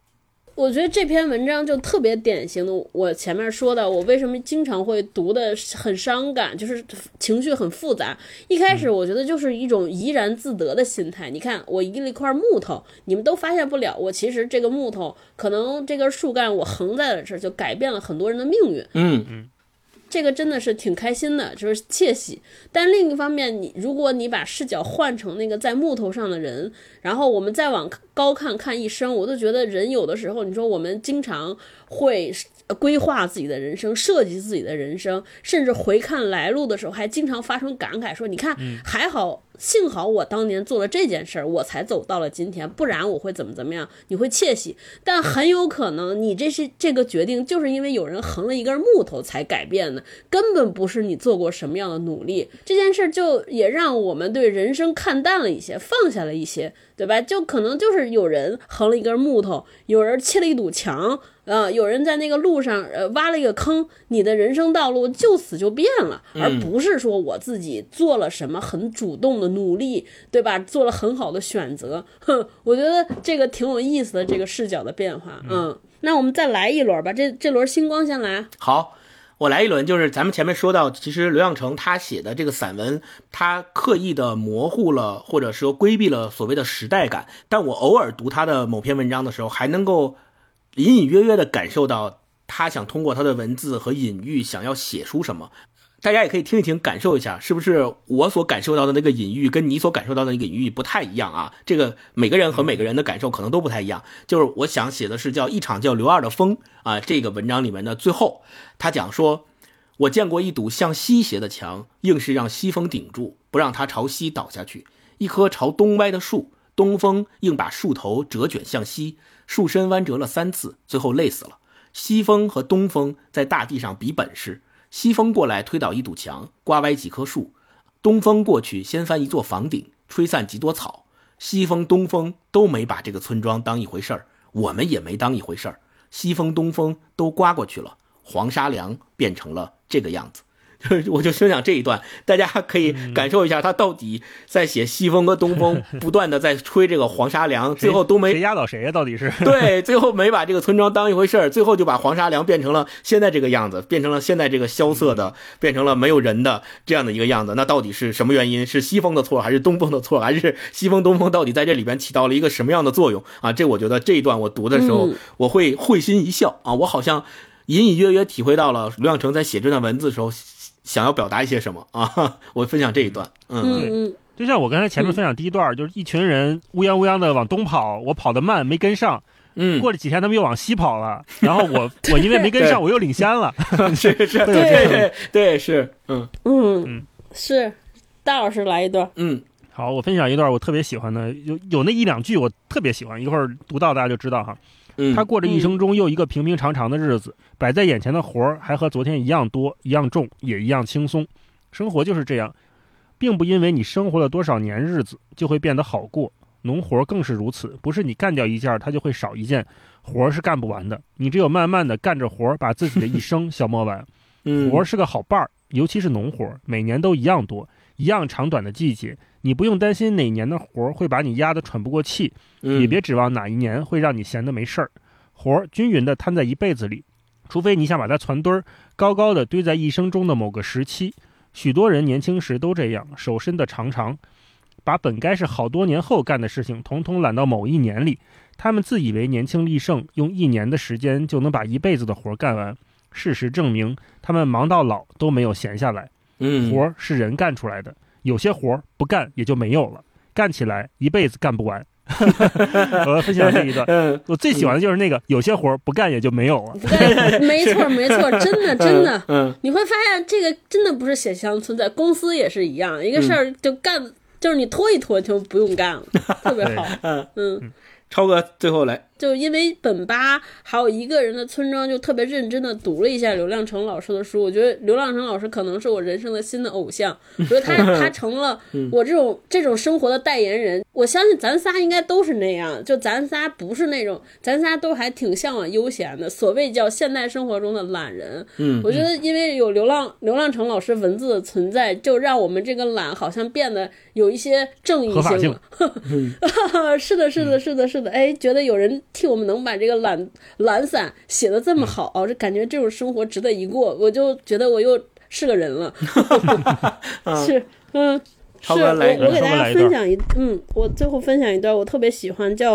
我觉得这篇文章就特别典型的，我前面说的，我为什么经常会读的很伤感，就是情绪很复杂。一开始我觉得就是一种怡然自得的心态。你看，我移了一块木头，你们都发现不了，我其实这个木头可能这根树干我横在了这儿，就改变了很多人的命运。嗯嗯。这个真的是挺开心的，就是窃喜。但另一方面，你如果你把视角换成那个在木头上的人，然后我们再往高看看一生，我都觉得人有的时候，你说我们经常会规划自己的人生，设计自己的人生，甚至回看来路的时候，还经常发生感慨，说你看还好。幸好我当年做了这件事儿，我才走到了今天，不然我会怎么怎么样？你会窃喜，但很有可能你这是这个决定，就是因为有人横了一根木头才改变的，根本不是你做过什么样的努力。这件事儿就也让我们对人生看淡了一些，放下了一些，对吧？就可能就是有人横了一根木头，有人砌了一堵墙。呃，有人在那个路上，呃，挖了一个坑，你的人生道路就此就变了，而不是说我自己做了什么很主动的努力，对吧？做了很好的选择，哼，我觉得这个挺有意思的，这个视角的变化，嗯。那我们再来一轮吧，这这轮星光先来。好，我来一轮，就是咱们前面说到，其实刘向成他写的这个散文，他刻意的模糊了，或者说规避了所谓的时代感，但我偶尔读他的某篇文章的时候，还能够。隐隐约约的感受到他想通过他的文字和隐喻想要写出什么，大家也可以听一听，感受一下，是不是我所感受到的那个隐喻跟你所感受到的那个隐喻不太一样啊？这个每个人和每个人的感受可能都不太一样。就是我想写的是叫一场叫刘二的风啊，这个文章里面的最后，他讲说，我见过一堵向西斜的墙，硬是让西风顶住，不让它朝西倒下去；一棵朝东歪的树，东风硬把树头折卷向西。树身弯折了三次，最后累死了。西风和东风在大地上比本事，西风过来推倒一堵墙，刮歪几棵树；东风过去掀翻一座房顶，吹散几朵草。西风、东风都没把这个村庄当一回事儿，我们也没当一回事儿。西风、东风都刮过去了，黄沙梁变成了这个样子。就 是我就分享这一段，大家可以感受一下他到底在写西风和东风，不断的在吹这个黄沙梁，最后都没谁压倒谁呀？到底是 对，最后没把这个村庄当一回事儿，最后就把黄沙梁变成了现在这个样子，变成了现在这个萧瑟的，变成了没有人的这样的一个样子。那到底是什么原因？是西风的错，还是东风的错，还是西风东风到底在这里边起到了一个什么样的作用啊？这我觉得这一段我读的时候，我会会心一笑啊，我好像。隐隐约约体会到了刘亮程在写这段文字的时候想要表达一些什么啊！我分享这一段，嗯，就像我刚才前面分享第一段，就是一群人乌泱乌泱的往东跑，我跑得慢没跟上，嗯，过了几天他们又往西跑了，然后我 我因为没跟上，我又领先了，是 是，对对是，嗯。嗯嗯。是，大老师来一段，嗯，好，我分享一段我特别喜欢的，有有那一两句我特别喜欢，一会儿读到大家就知道哈。他过着一生中又一个平平常常的日子，摆在眼前的活儿还和昨天一样多、一样重，也一样轻松。生活就是这样，并不因为你生活了多少年日子就会变得好过。农活更是如此，不是你干掉一件，它就会少一件，活儿是干不完的。你只有慢慢的干着活儿，把自己的一生消磨完。活儿是个好伴儿，尤其是农活，每年都一样多，一样长短的季节。你不用担心哪年的活儿会把你压得喘不过气，也别指望哪一年会让你闲得没事儿。活儿均匀地摊在一辈子里，除非你想把它攒堆儿，高高的堆在一生中的某个时期。许多人年轻时都这样，手伸得长长，把本该是好多年后干的事情，统统揽到某一年里。他们自以为年轻力盛，用一年的时间就能把一辈子的活儿干完。事实证明，他们忙到老都没有闲下来。嗯，活儿是人干出来的。有些活儿不干也就没有了，干起来一辈子干不完。我要分享这一段，我最喜欢的就是那个有些活儿不干也就没有了。没错没错，真的真的，你会发现这个真的不是写乡村，在公司也是一样，一个事儿就干，就是你拖一拖就不用干了，特别好。嗯嗯。超哥最后来，就因为本巴还有一个人的村庄，就特别认真的读了一下刘亮程老师的书。我觉得刘亮程老师可能是我人生的新的偶像，我觉得他他成了我这种这种生活的代言人。我相信咱仨应该都是那样，就咱仨不是那种，咱仨都还挺向往悠闲的，所谓叫现代生活中的懒人。嗯，我觉得因为有流浪流浪程老师文字的存在，就让我们这个懒好像变得有一些正义性了。是的，是的，是的，是的。哎，觉得有人替我们能把这个懒懒散写的这么好，哦，这感觉这种生活值得一过，我就觉得我又是个人了。是，嗯。是我我给大家分享一嗯，我最后分享一段我特别喜欢叫，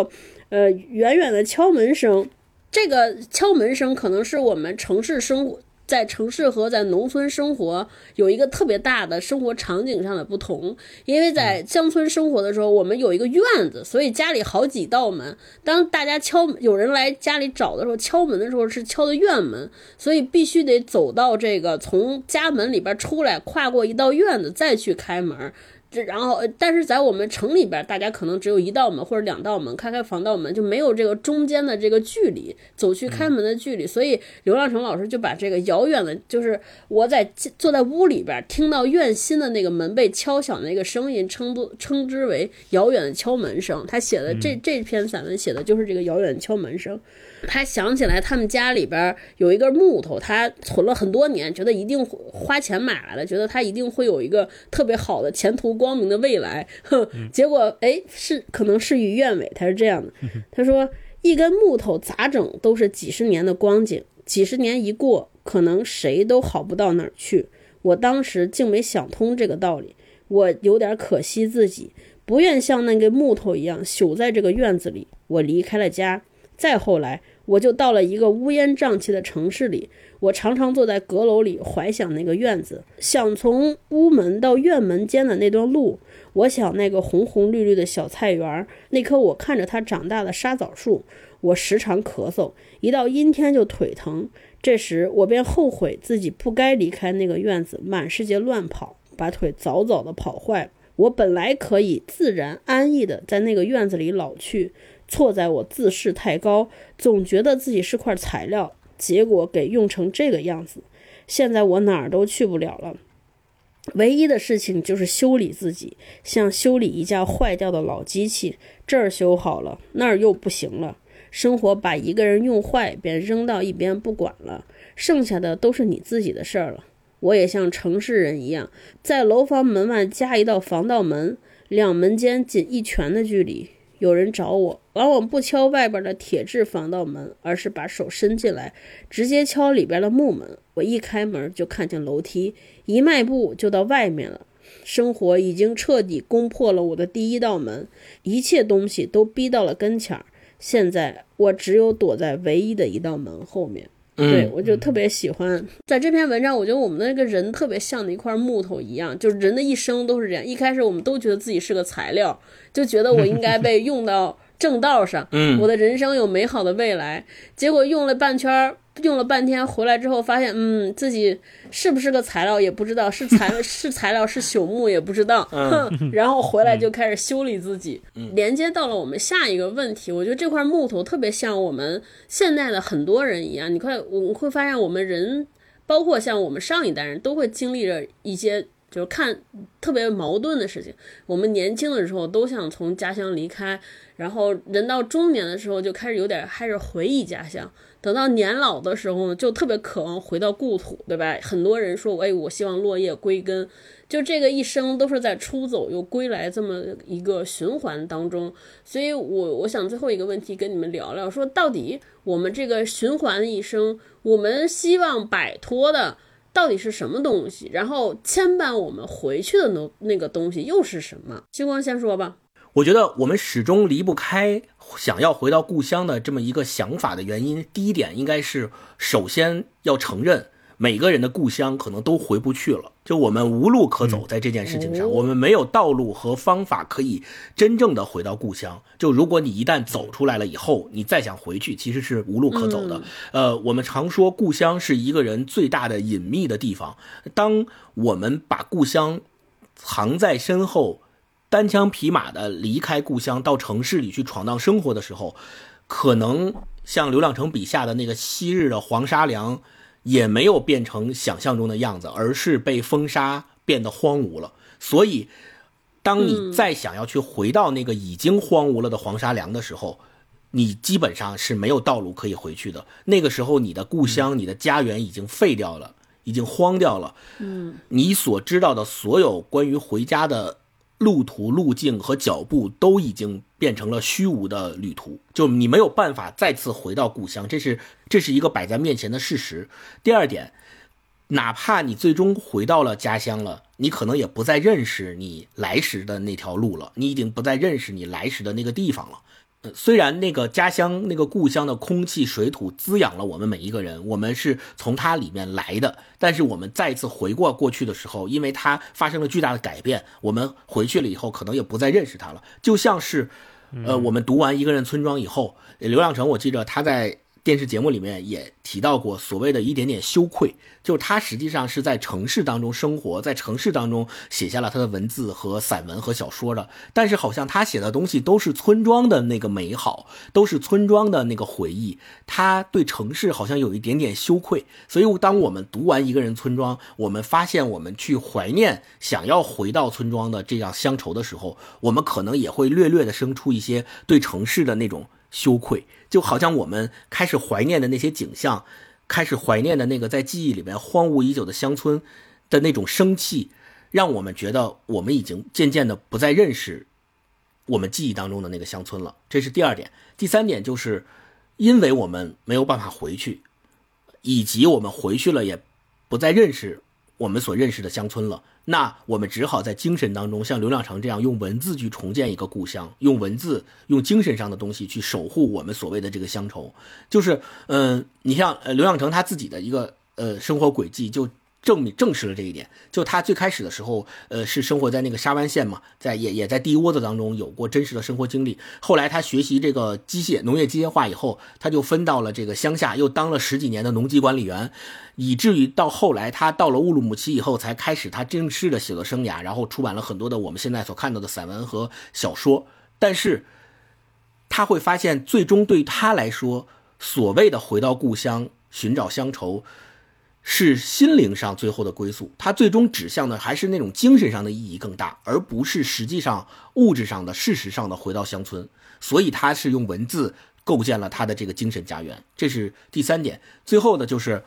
呃，远远的敲门声。这个敲门声可能是我们城市生活。在城市和在农村生活有一个特别大的生活场景上的不同，因为在乡村生活的时候，我们有一个院子，所以家里好几道门。当大家敲有人来家里找的时候，敲门的时候是敲的院门，所以必须得走到这个从家门里边出来，跨过一道院子再去开门。然后，但是在我们城里边，大家可能只有一道门或者两道门，开开防盗门就没有这个中间的这个距离，走去开门的距离。所以刘亮程老师就把这个遥远的，就是我在坐在屋里边听到院心的那个门被敲响的那个声音，称作称之为遥远的敲门声。他写的这这篇散文写的就是这个遥远的敲门声。他想起来，他们家里边有一根木头，他存了很多年，觉得一定花钱买来了，觉得他一定会有一个特别好的前途光明的未来。哼，结果哎，是可能事与愿违。他是这样的，他说一根木头咋整都是几十年的光景，几十年一过，可能谁都好不到哪儿去。我当时竟没想通这个道理，我有点可惜自己，不愿像那根木头一样朽在这个院子里。我离开了家。再后来，我就到了一个乌烟瘴气的城市里。我常常坐在阁楼里，怀想那个院子，想从屋门到院门间的那段路。我想那个红红绿绿的小菜园，那棵我看着它长大的沙枣树。我时常咳嗽，一到阴天就腿疼。这时我便后悔自己不该离开那个院子，满世界乱跑，把腿早早的跑坏。我本来可以自然安逸的在那个院子里老去。错在我自视太高，总觉得自己是块材料，结果给用成这个样子。现在我哪儿都去不了了，唯一的事情就是修理自己，像修理一架坏掉的老机器，这儿修好了，那儿又不行了。生活把一个人用坏，便扔到一边不管了，剩下的都是你自己的事儿了。我也像城市人一样，在楼房门外加一道防盗门，两门间仅一拳的距离。有人找我，往往不敲外边的铁质防盗门，而是把手伸进来，直接敲里边的木门。我一开门就看见楼梯，一迈步就到外面了。生活已经彻底攻破了我的第一道门，一切东西都逼到了跟前儿。现在我只有躲在唯一的一道门后面。对我就特别喜欢，在这篇文章，我觉得我们的那个人特别像的一块木头一样，就是人的一生都是这样。一开始我们都觉得自己是个材料，就觉得我应该被用到正道上，嗯，我的人生有美好的未来。结果用了半圈。用了半天回来之后，发现嗯，自己是不是个材料也不知道，是材 是材料是朽木也不知道，哼，然后回来就开始修理自己，连接到了我们下一个问题。我觉得这块木头特别像我们现在的很多人一样，你快我们会发现我们人，包括像我们上一代人都会经历着一些就是看特别矛盾的事情。我们年轻的时候都想从家乡离开，然后人到中年的时候就开始有点开始回忆家乡。等到年老的时候呢，就特别渴望回到故土，对吧？很多人说，哎，我希望落叶归根，就这个一生都是在出走又归来这么一个循环当中。所以，我我想最后一个问题跟你们聊聊，说到底我们这个循环一生，我们希望摆脱的到底是什么东西？然后牵绊我们回去的那那个东西又是什么？星光先说吧。我觉得我们始终离不开想要回到故乡的这么一个想法的原因。第一点应该是，首先要承认每个人的故乡可能都回不去了，就我们无路可走，在这件事情上，我们没有道路和方法可以真正的回到故乡。就如果你一旦走出来了以后，你再想回去，其实是无路可走的。呃，我们常说故乡是一个人最大的隐秘的地方。当我们把故乡藏在身后。单枪匹马的离开故乡，到城市里去闯荡生活的时候，可能像刘亮程笔下的那个昔日的黄沙梁，也没有变成想象中的样子，而是被风沙变得荒芜了。所以，当你再想要去回到那个已经荒芜了的黄沙梁的时候，你基本上是没有道路可以回去的。那个时候，你的故乡、你的家园已经废掉了，已经荒掉了。嗯，你所知道的所有关于回家的。路途、路径和脚步都已经变成了虚无的旅途，就你没有办法再次回到故乡，这是这是一个摆在面前的事实。第二点，哪怕你最终回到了家乡了，你可能也不再认识你来时的那条路了，你已经不再认识你来时的那个地方了。虽然那个家乡、那个故乡的空气、水土滋养了我们每一个人，我们是从它里面来的。但是我们再一次回过过去的时候，因为它发生了巨大的改变，我们回去了以后，可能也不再认识它了。就像是，呃，我们读完《一个人村庄》以后，刘亮程，我记着他在。电视节目里面也提到过所谓的一点点羞愧，就是他实际上是在城市当中生活，在城市当中写下了他的文字和散文和小说的，但是好像他写的东西都是村庄的那个美好，都是村庄的那个回忆，他对城市好像有一点点羞愧。所以当我们读完一个人村庄，我们发现我们去怀念、想要回到村庄的这样乡愁的时候，我们可能也会略略的生出一些对城市的那种。羞愧，就好像我们开始怀念的那些景象，开始怀念的那个在记忆里面荒芜已久的乡村的那种生气，让我们觉得我们已经渐渐的不再认识我们记忆当中的那个乡村了。这是第二点。第三点就是，因为我们没有办法回去，以及我们回去了也不再认识我们所认识的乡村了。那我们只好在精神当中，像刘亮程这样用文字去重建一个故乡，用文字、用精神上的东西去守护我们所谓的这个乡愁。就是，嗯，你像刘亮程他自己的一个呃生活轨迹就。证明证实了这一点。就他最开始的时候，呃，是生活在那个沙湾县嘛，在也也在地窝子当中有过真实的生活经历。后来他学习这个机械农业机械化以后，他就分到了这个乡下，又当了十几年的农机管理员，以至于到后来他到了乌鲁木齐以后，才开始他正式的写作生涯，然后出版了很多的我们现在所看到的散文和小说。但是他会发现，最终对他来说，所谓的回到故乡寻找乡愁。是心灵上最后的归宿，它最终指向的还是那种精神上的意义更大，而不是实际上物质上的、事实上的回到乡村。所以他是用文字构建了他的这个精神家园，这是第三点。最后呢，就是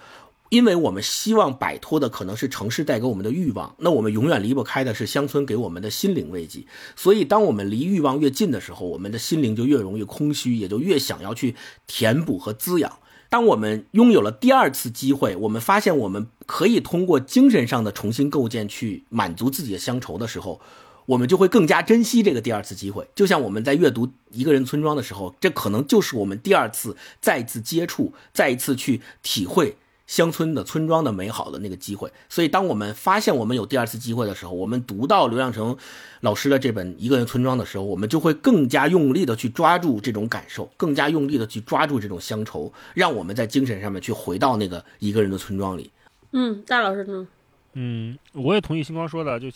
因为我们希望摆脱的可能是城市带给我们的欲望，那我们永远离不开的是乡村给我们的心灵慰藉。所以，当我们离欲望越近的时候，我们的心灵就越容易空虚，也就越想要去填补和滋养。当我们拥有了第二次机会，我们发现我们可以通过精神上的重新构建去满足自己的乡愁的时候，我们就会更加珍惜这个第二次机会。就像我们在阅读《一个人村庄》的时候，这可能就是我们第二次再次接触、再一次去体会。乡村的村庄的美好的那个机会，所以当我们发现我们有第二次机会的时候，我们读到刘亮程老师的这本《一个人村庄》的时候，我们就会更加用力的去抓住这种感受，更加用力的去抓住这种乡愁，让我们在精神上面去回到那个一个人的村庄里。嗯，大老师呢？嗯，我也同意星光说的，就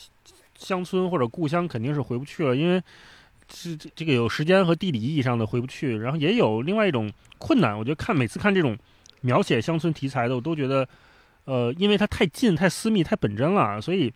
乡村或者故乡肯定是回不去了，因为是这个有时间和地理意义上的回不去，然后也有另外一种困难。我觉得看每次看这种。描写乡村题材的，我都觉得，呃，因为它太近、太私密、太本真了，所以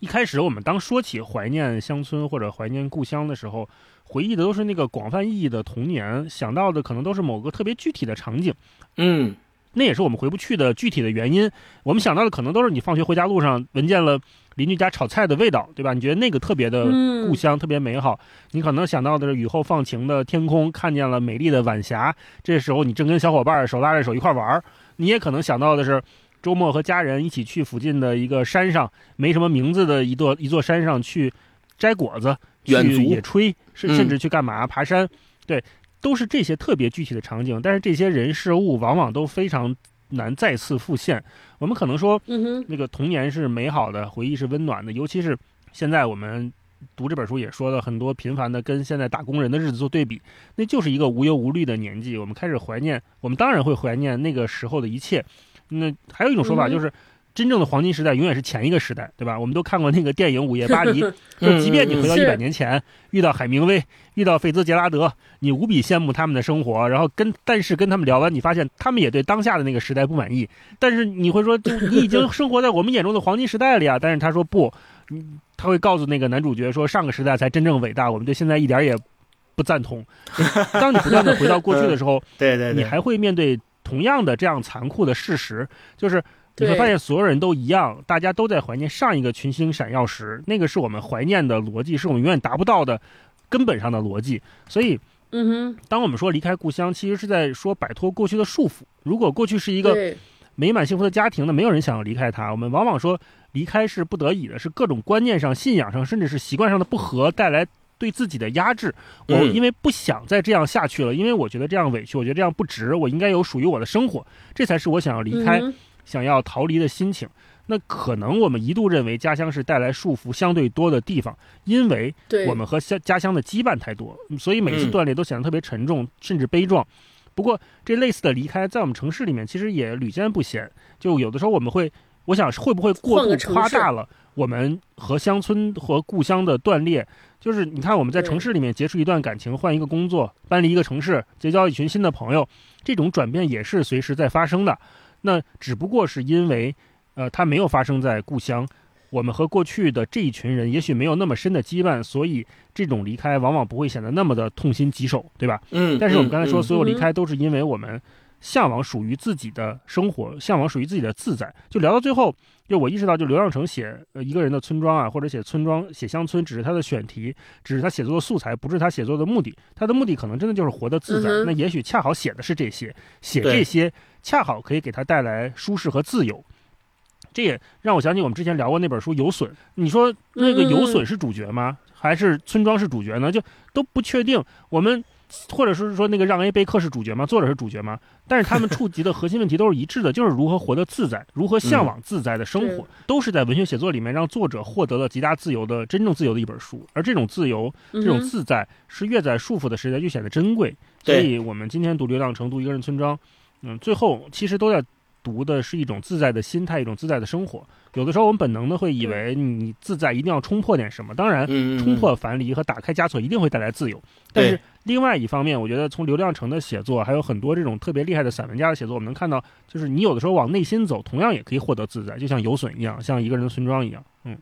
一开始我们当说起怀念乡村或者怀念故乡的时候，回忆的都是那个广泛意义的童年，想到的可能都是某个特别具体的场景，嗯，那也是我们回不去的具体的原因。我们想到的可能都是你放学回家路上闻见了。邻居家炒菜的味道，对吧？你觉得那个特别的故乡，特别美好。你可能想到的是雨后放晴的天空，看见了美丽的晚霞。这时候你正跟小伙伴手拉着手一块玩儿。你也可能想到的是，周末和家人一起去附近的一个山上，没什么名字的一座一座山上去摘果子、去野炊，甚甚至去干嘛？爬山。对，都是这些特别具体的场景。但是这些人事物往往都非常。难再次复现。我们可能说，那个童年是美好的，回忆是温暖的。尤其是现在我们读这本书也说了很多频繁的跟现在打工人的日子做对比，那就是一个无忧无虑的年纪。我们开始怀念，我们当然会怀念那个时候的一切。那还有一种说法就是。真正的黄金时代永远是前一个时代，对吧？我们都看过那个电影《午夜巴黎 》，就即便你回到一百年前，遇到海明威，遇到费兹杰拉德，你无比羡慕他们的生活，然后跟但是跟他们聊完，你发现他们也对当下的那个时代不满意。但是你会说，就你已经生活在我们眼中的黄金时代了呀！但是他说不，他会告诉那个男主角说，上个时代才真正伟大，我们对现在一点也不赞同。当你不断的回到过去的时候，对对，你还会面对同样的这样残酷的事实，就是。你会发现所有人都一样，大家都在怀念上一个群星闪耀时，那个是我们怀念的逻辑，是我们永远达不到的根本上的逻辑。所以，嗯哼，当我们说离开故乡，其实是在说摆脱过去的束缚。如果过去是一个美满幸福的家庭，那没有人想要离开它。我们往往说离开是不得已的，是各种观念上、信仰上，甚至是习惯上的不合带来对自己的压制。我因为不想再这样下去了，因为我觉得这样委屈，我觉得这样不值，我应该有属于我的生活，这才是我想要离开。想要逃离的心情，那可能我们一度认为家乡是带来束缚相对多的地方，因为我们和乡家乡的羁绊太多，所以每次断裂都显得特别沉重，甚至悲壮。不过，这类似的离开在我们城市里面其实也屡见不鲜。就有的时候我们会，我想会不会过度夸大了我们和乡村和故乡的断裂？就是你看我们在城市里面结束一段感情，换一个工作，搬离一个城市，结交一群新的朋友，这种转变也是随时在发生的。那只不过是因为，呃，它没有发生在故乡，我们和过去的这一群人也许没有那么深的羁绊，所以这种离开往往不会显得那么的痛心疾首，对吧？嗯。但是我们刚才说，所有离开都是因为我们向往属于自己的生活，向往属于自己的自在。就聊到最后，就我意识到，就刘亮程写呃一个人的村庄啊，或者写村庄、写乡村，只是他的选题，只是他写作的素材，不是他写作的目的。他的目的可能真的就是活得自在。那也许恰好写的是这些，写这些。恰好可以给他带来舒适和自由，这也让我想起我们之前聊过那本书《有损》。你说那个有损是主角吗？还是村庄是主角呢？就都不确定。我们或者是说那个让 A 贝克是主角吗？作者是主角吗？但是他们触及的核心问题都是一致的，就是如何活得自在，如何向往自在的生活，都是在文学写作里面让作者获得了极大自由的真正自由的一本书。而这种自由，这种自在，是越在束缚的时代越显得珍贵。所以我们今天读《流浪成都一个人村庄。嗯，最后其实都在读的是一种自在的心态，一种自在的生活。有的时候我们本能的会以为你自在一定要冲破点什么，当然，冲破樊篱和打开枷锁一定会带来自由。但是另外一方面，我觉得从刘亮程的写作，还有很多这种特别厉害的散文家的写作，我们能看到，就是你有的时候往内心走，同样也可以获得自在，就像游隼一样，像一个人的村庄一样。嗯，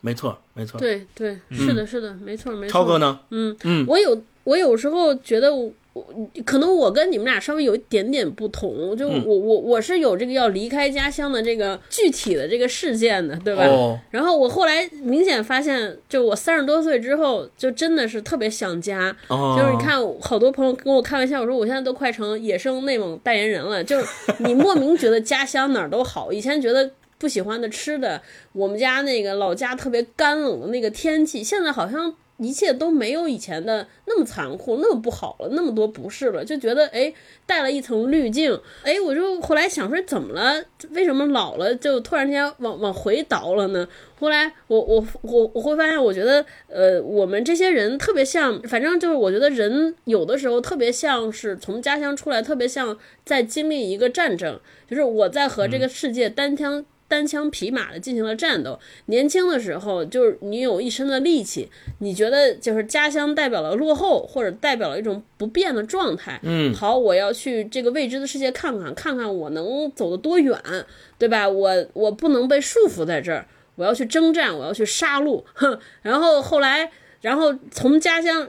没错，没错。对对，是的，是的，没错，没错。超哥呢？嗯嗯，我有我有时候觉得。我可能我跟你们俩稍微有一点点不同，就我我我是有这个要离开家乡的这个具体的这个事件的，对吧？哦，然后我后来明显发现，就我三十多岁之后，就真的是特别想家。哦就是你看，好多朋友跟我开玩笑，我说我现在都快成野生内蒙代言人了。就是你莫名觉得家乡哪儿都好，以前觉得不喜欢的吃的，我们家那个老家特别干冷的那个天气，现在好像一切都没有以前的那么残酷，那么不好了，那么多不是了，就觉得哎带了一层滤镜。哎，我就后来想说怎么了？为什么老了就突然间往往回倒了呢？后来我我我我会发现，我觉得呃，我们这些人特别像，反正就是我觉得人有的时候特别像是从家乡出来，特别像在经历一个战争，就是我在和这个世界单枪。单枪匹马的进行了战斗。年轻的时候，就是你有一身的力气，你觉得就是家乡代表了落后，或者代表了一种不变的状态。嗯，好，我要去这个未知的世界看看，看看我能走得多远，对吧？我我不能被束缚在这儿，我要去征战，我要去杀戮。哼，然后后来，然后从家乡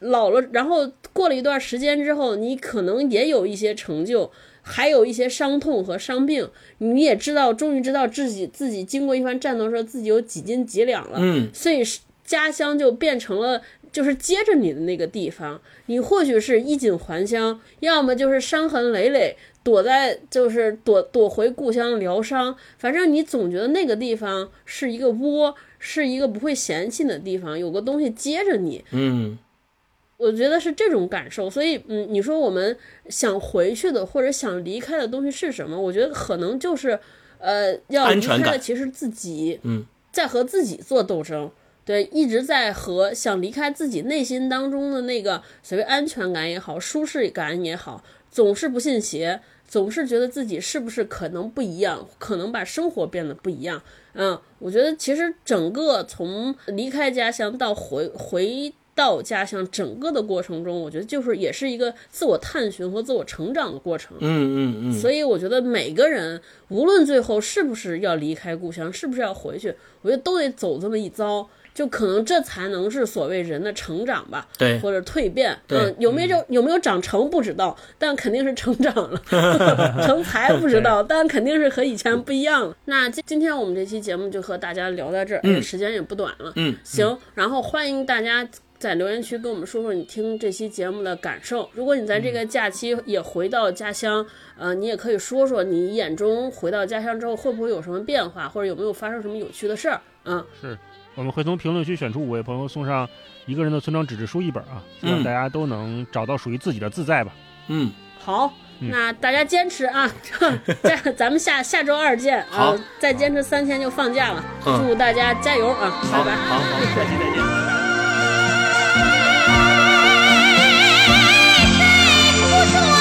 老了，然后过了一段时间之后，你可能也有一些成就。还有一些伤痛和伤病，你也知道，终于知道自己自己经过一番战斗之后，自己有几斤几两了。嗯，所以家乡就变成了就是接着你的那个地方。你或许是衣锦还乡，要么就是伤痕累累，躲在就是躲躲回故乡疗伤。反正你总觉得那个地方是一个窝，是一个不会嫌弃的地方，有个东西接着你。嗯。我觉得是这种感受，所以，嗯，你说我们想回去的或者想离开的东西是什么？我觉得可能就是，呃，要离开的其实自己，嗯，在和自己做斗争，对，一直在和想离开自己内心当中的那个所谓安全感也好，舒适感也好，总是不信邪，总是觉得自己是不是可能不一样，可能把生活变得不一样。嗯，我觉得其实整个从离开家乡到回回。到家乡整个的过程中，我觉得就是也是一个自我探寻和自我成长的过程。嗯嗯嗯。所以我觉得每个人无论最后是不是要离开故乡，是不是要回去，我觉得都得走这么一遭，就可能这才能是所谓人的成长吧。对。或者蜕变。嗯。有没有有没有长成不知道，但肯定是成长了。成才不知道，但肯定是和以前不一样了。那今今天我们这期节目就和大家聊到这儿，嗯，时间也不短了。嗯。行，然后欢迎大家。在留言区跟我们说说你听这期节目的感受。如果你在这个假期也回到家乡，呃，你也可以说说你眼中回到家乡之后会不会有什么变化，或者有没有发生什么有趣的事儿。嗯，是，我们会从评论区选出五位朋友送上一个人的村庄纸质书一本啊，希望大家都能找到属于自己的自在吧。嗯，好，那大家坚持啊，再咱们下下周二见啊，再坚持三天就放假了，祝大家加油啊，拜拜，好好，下期再见。う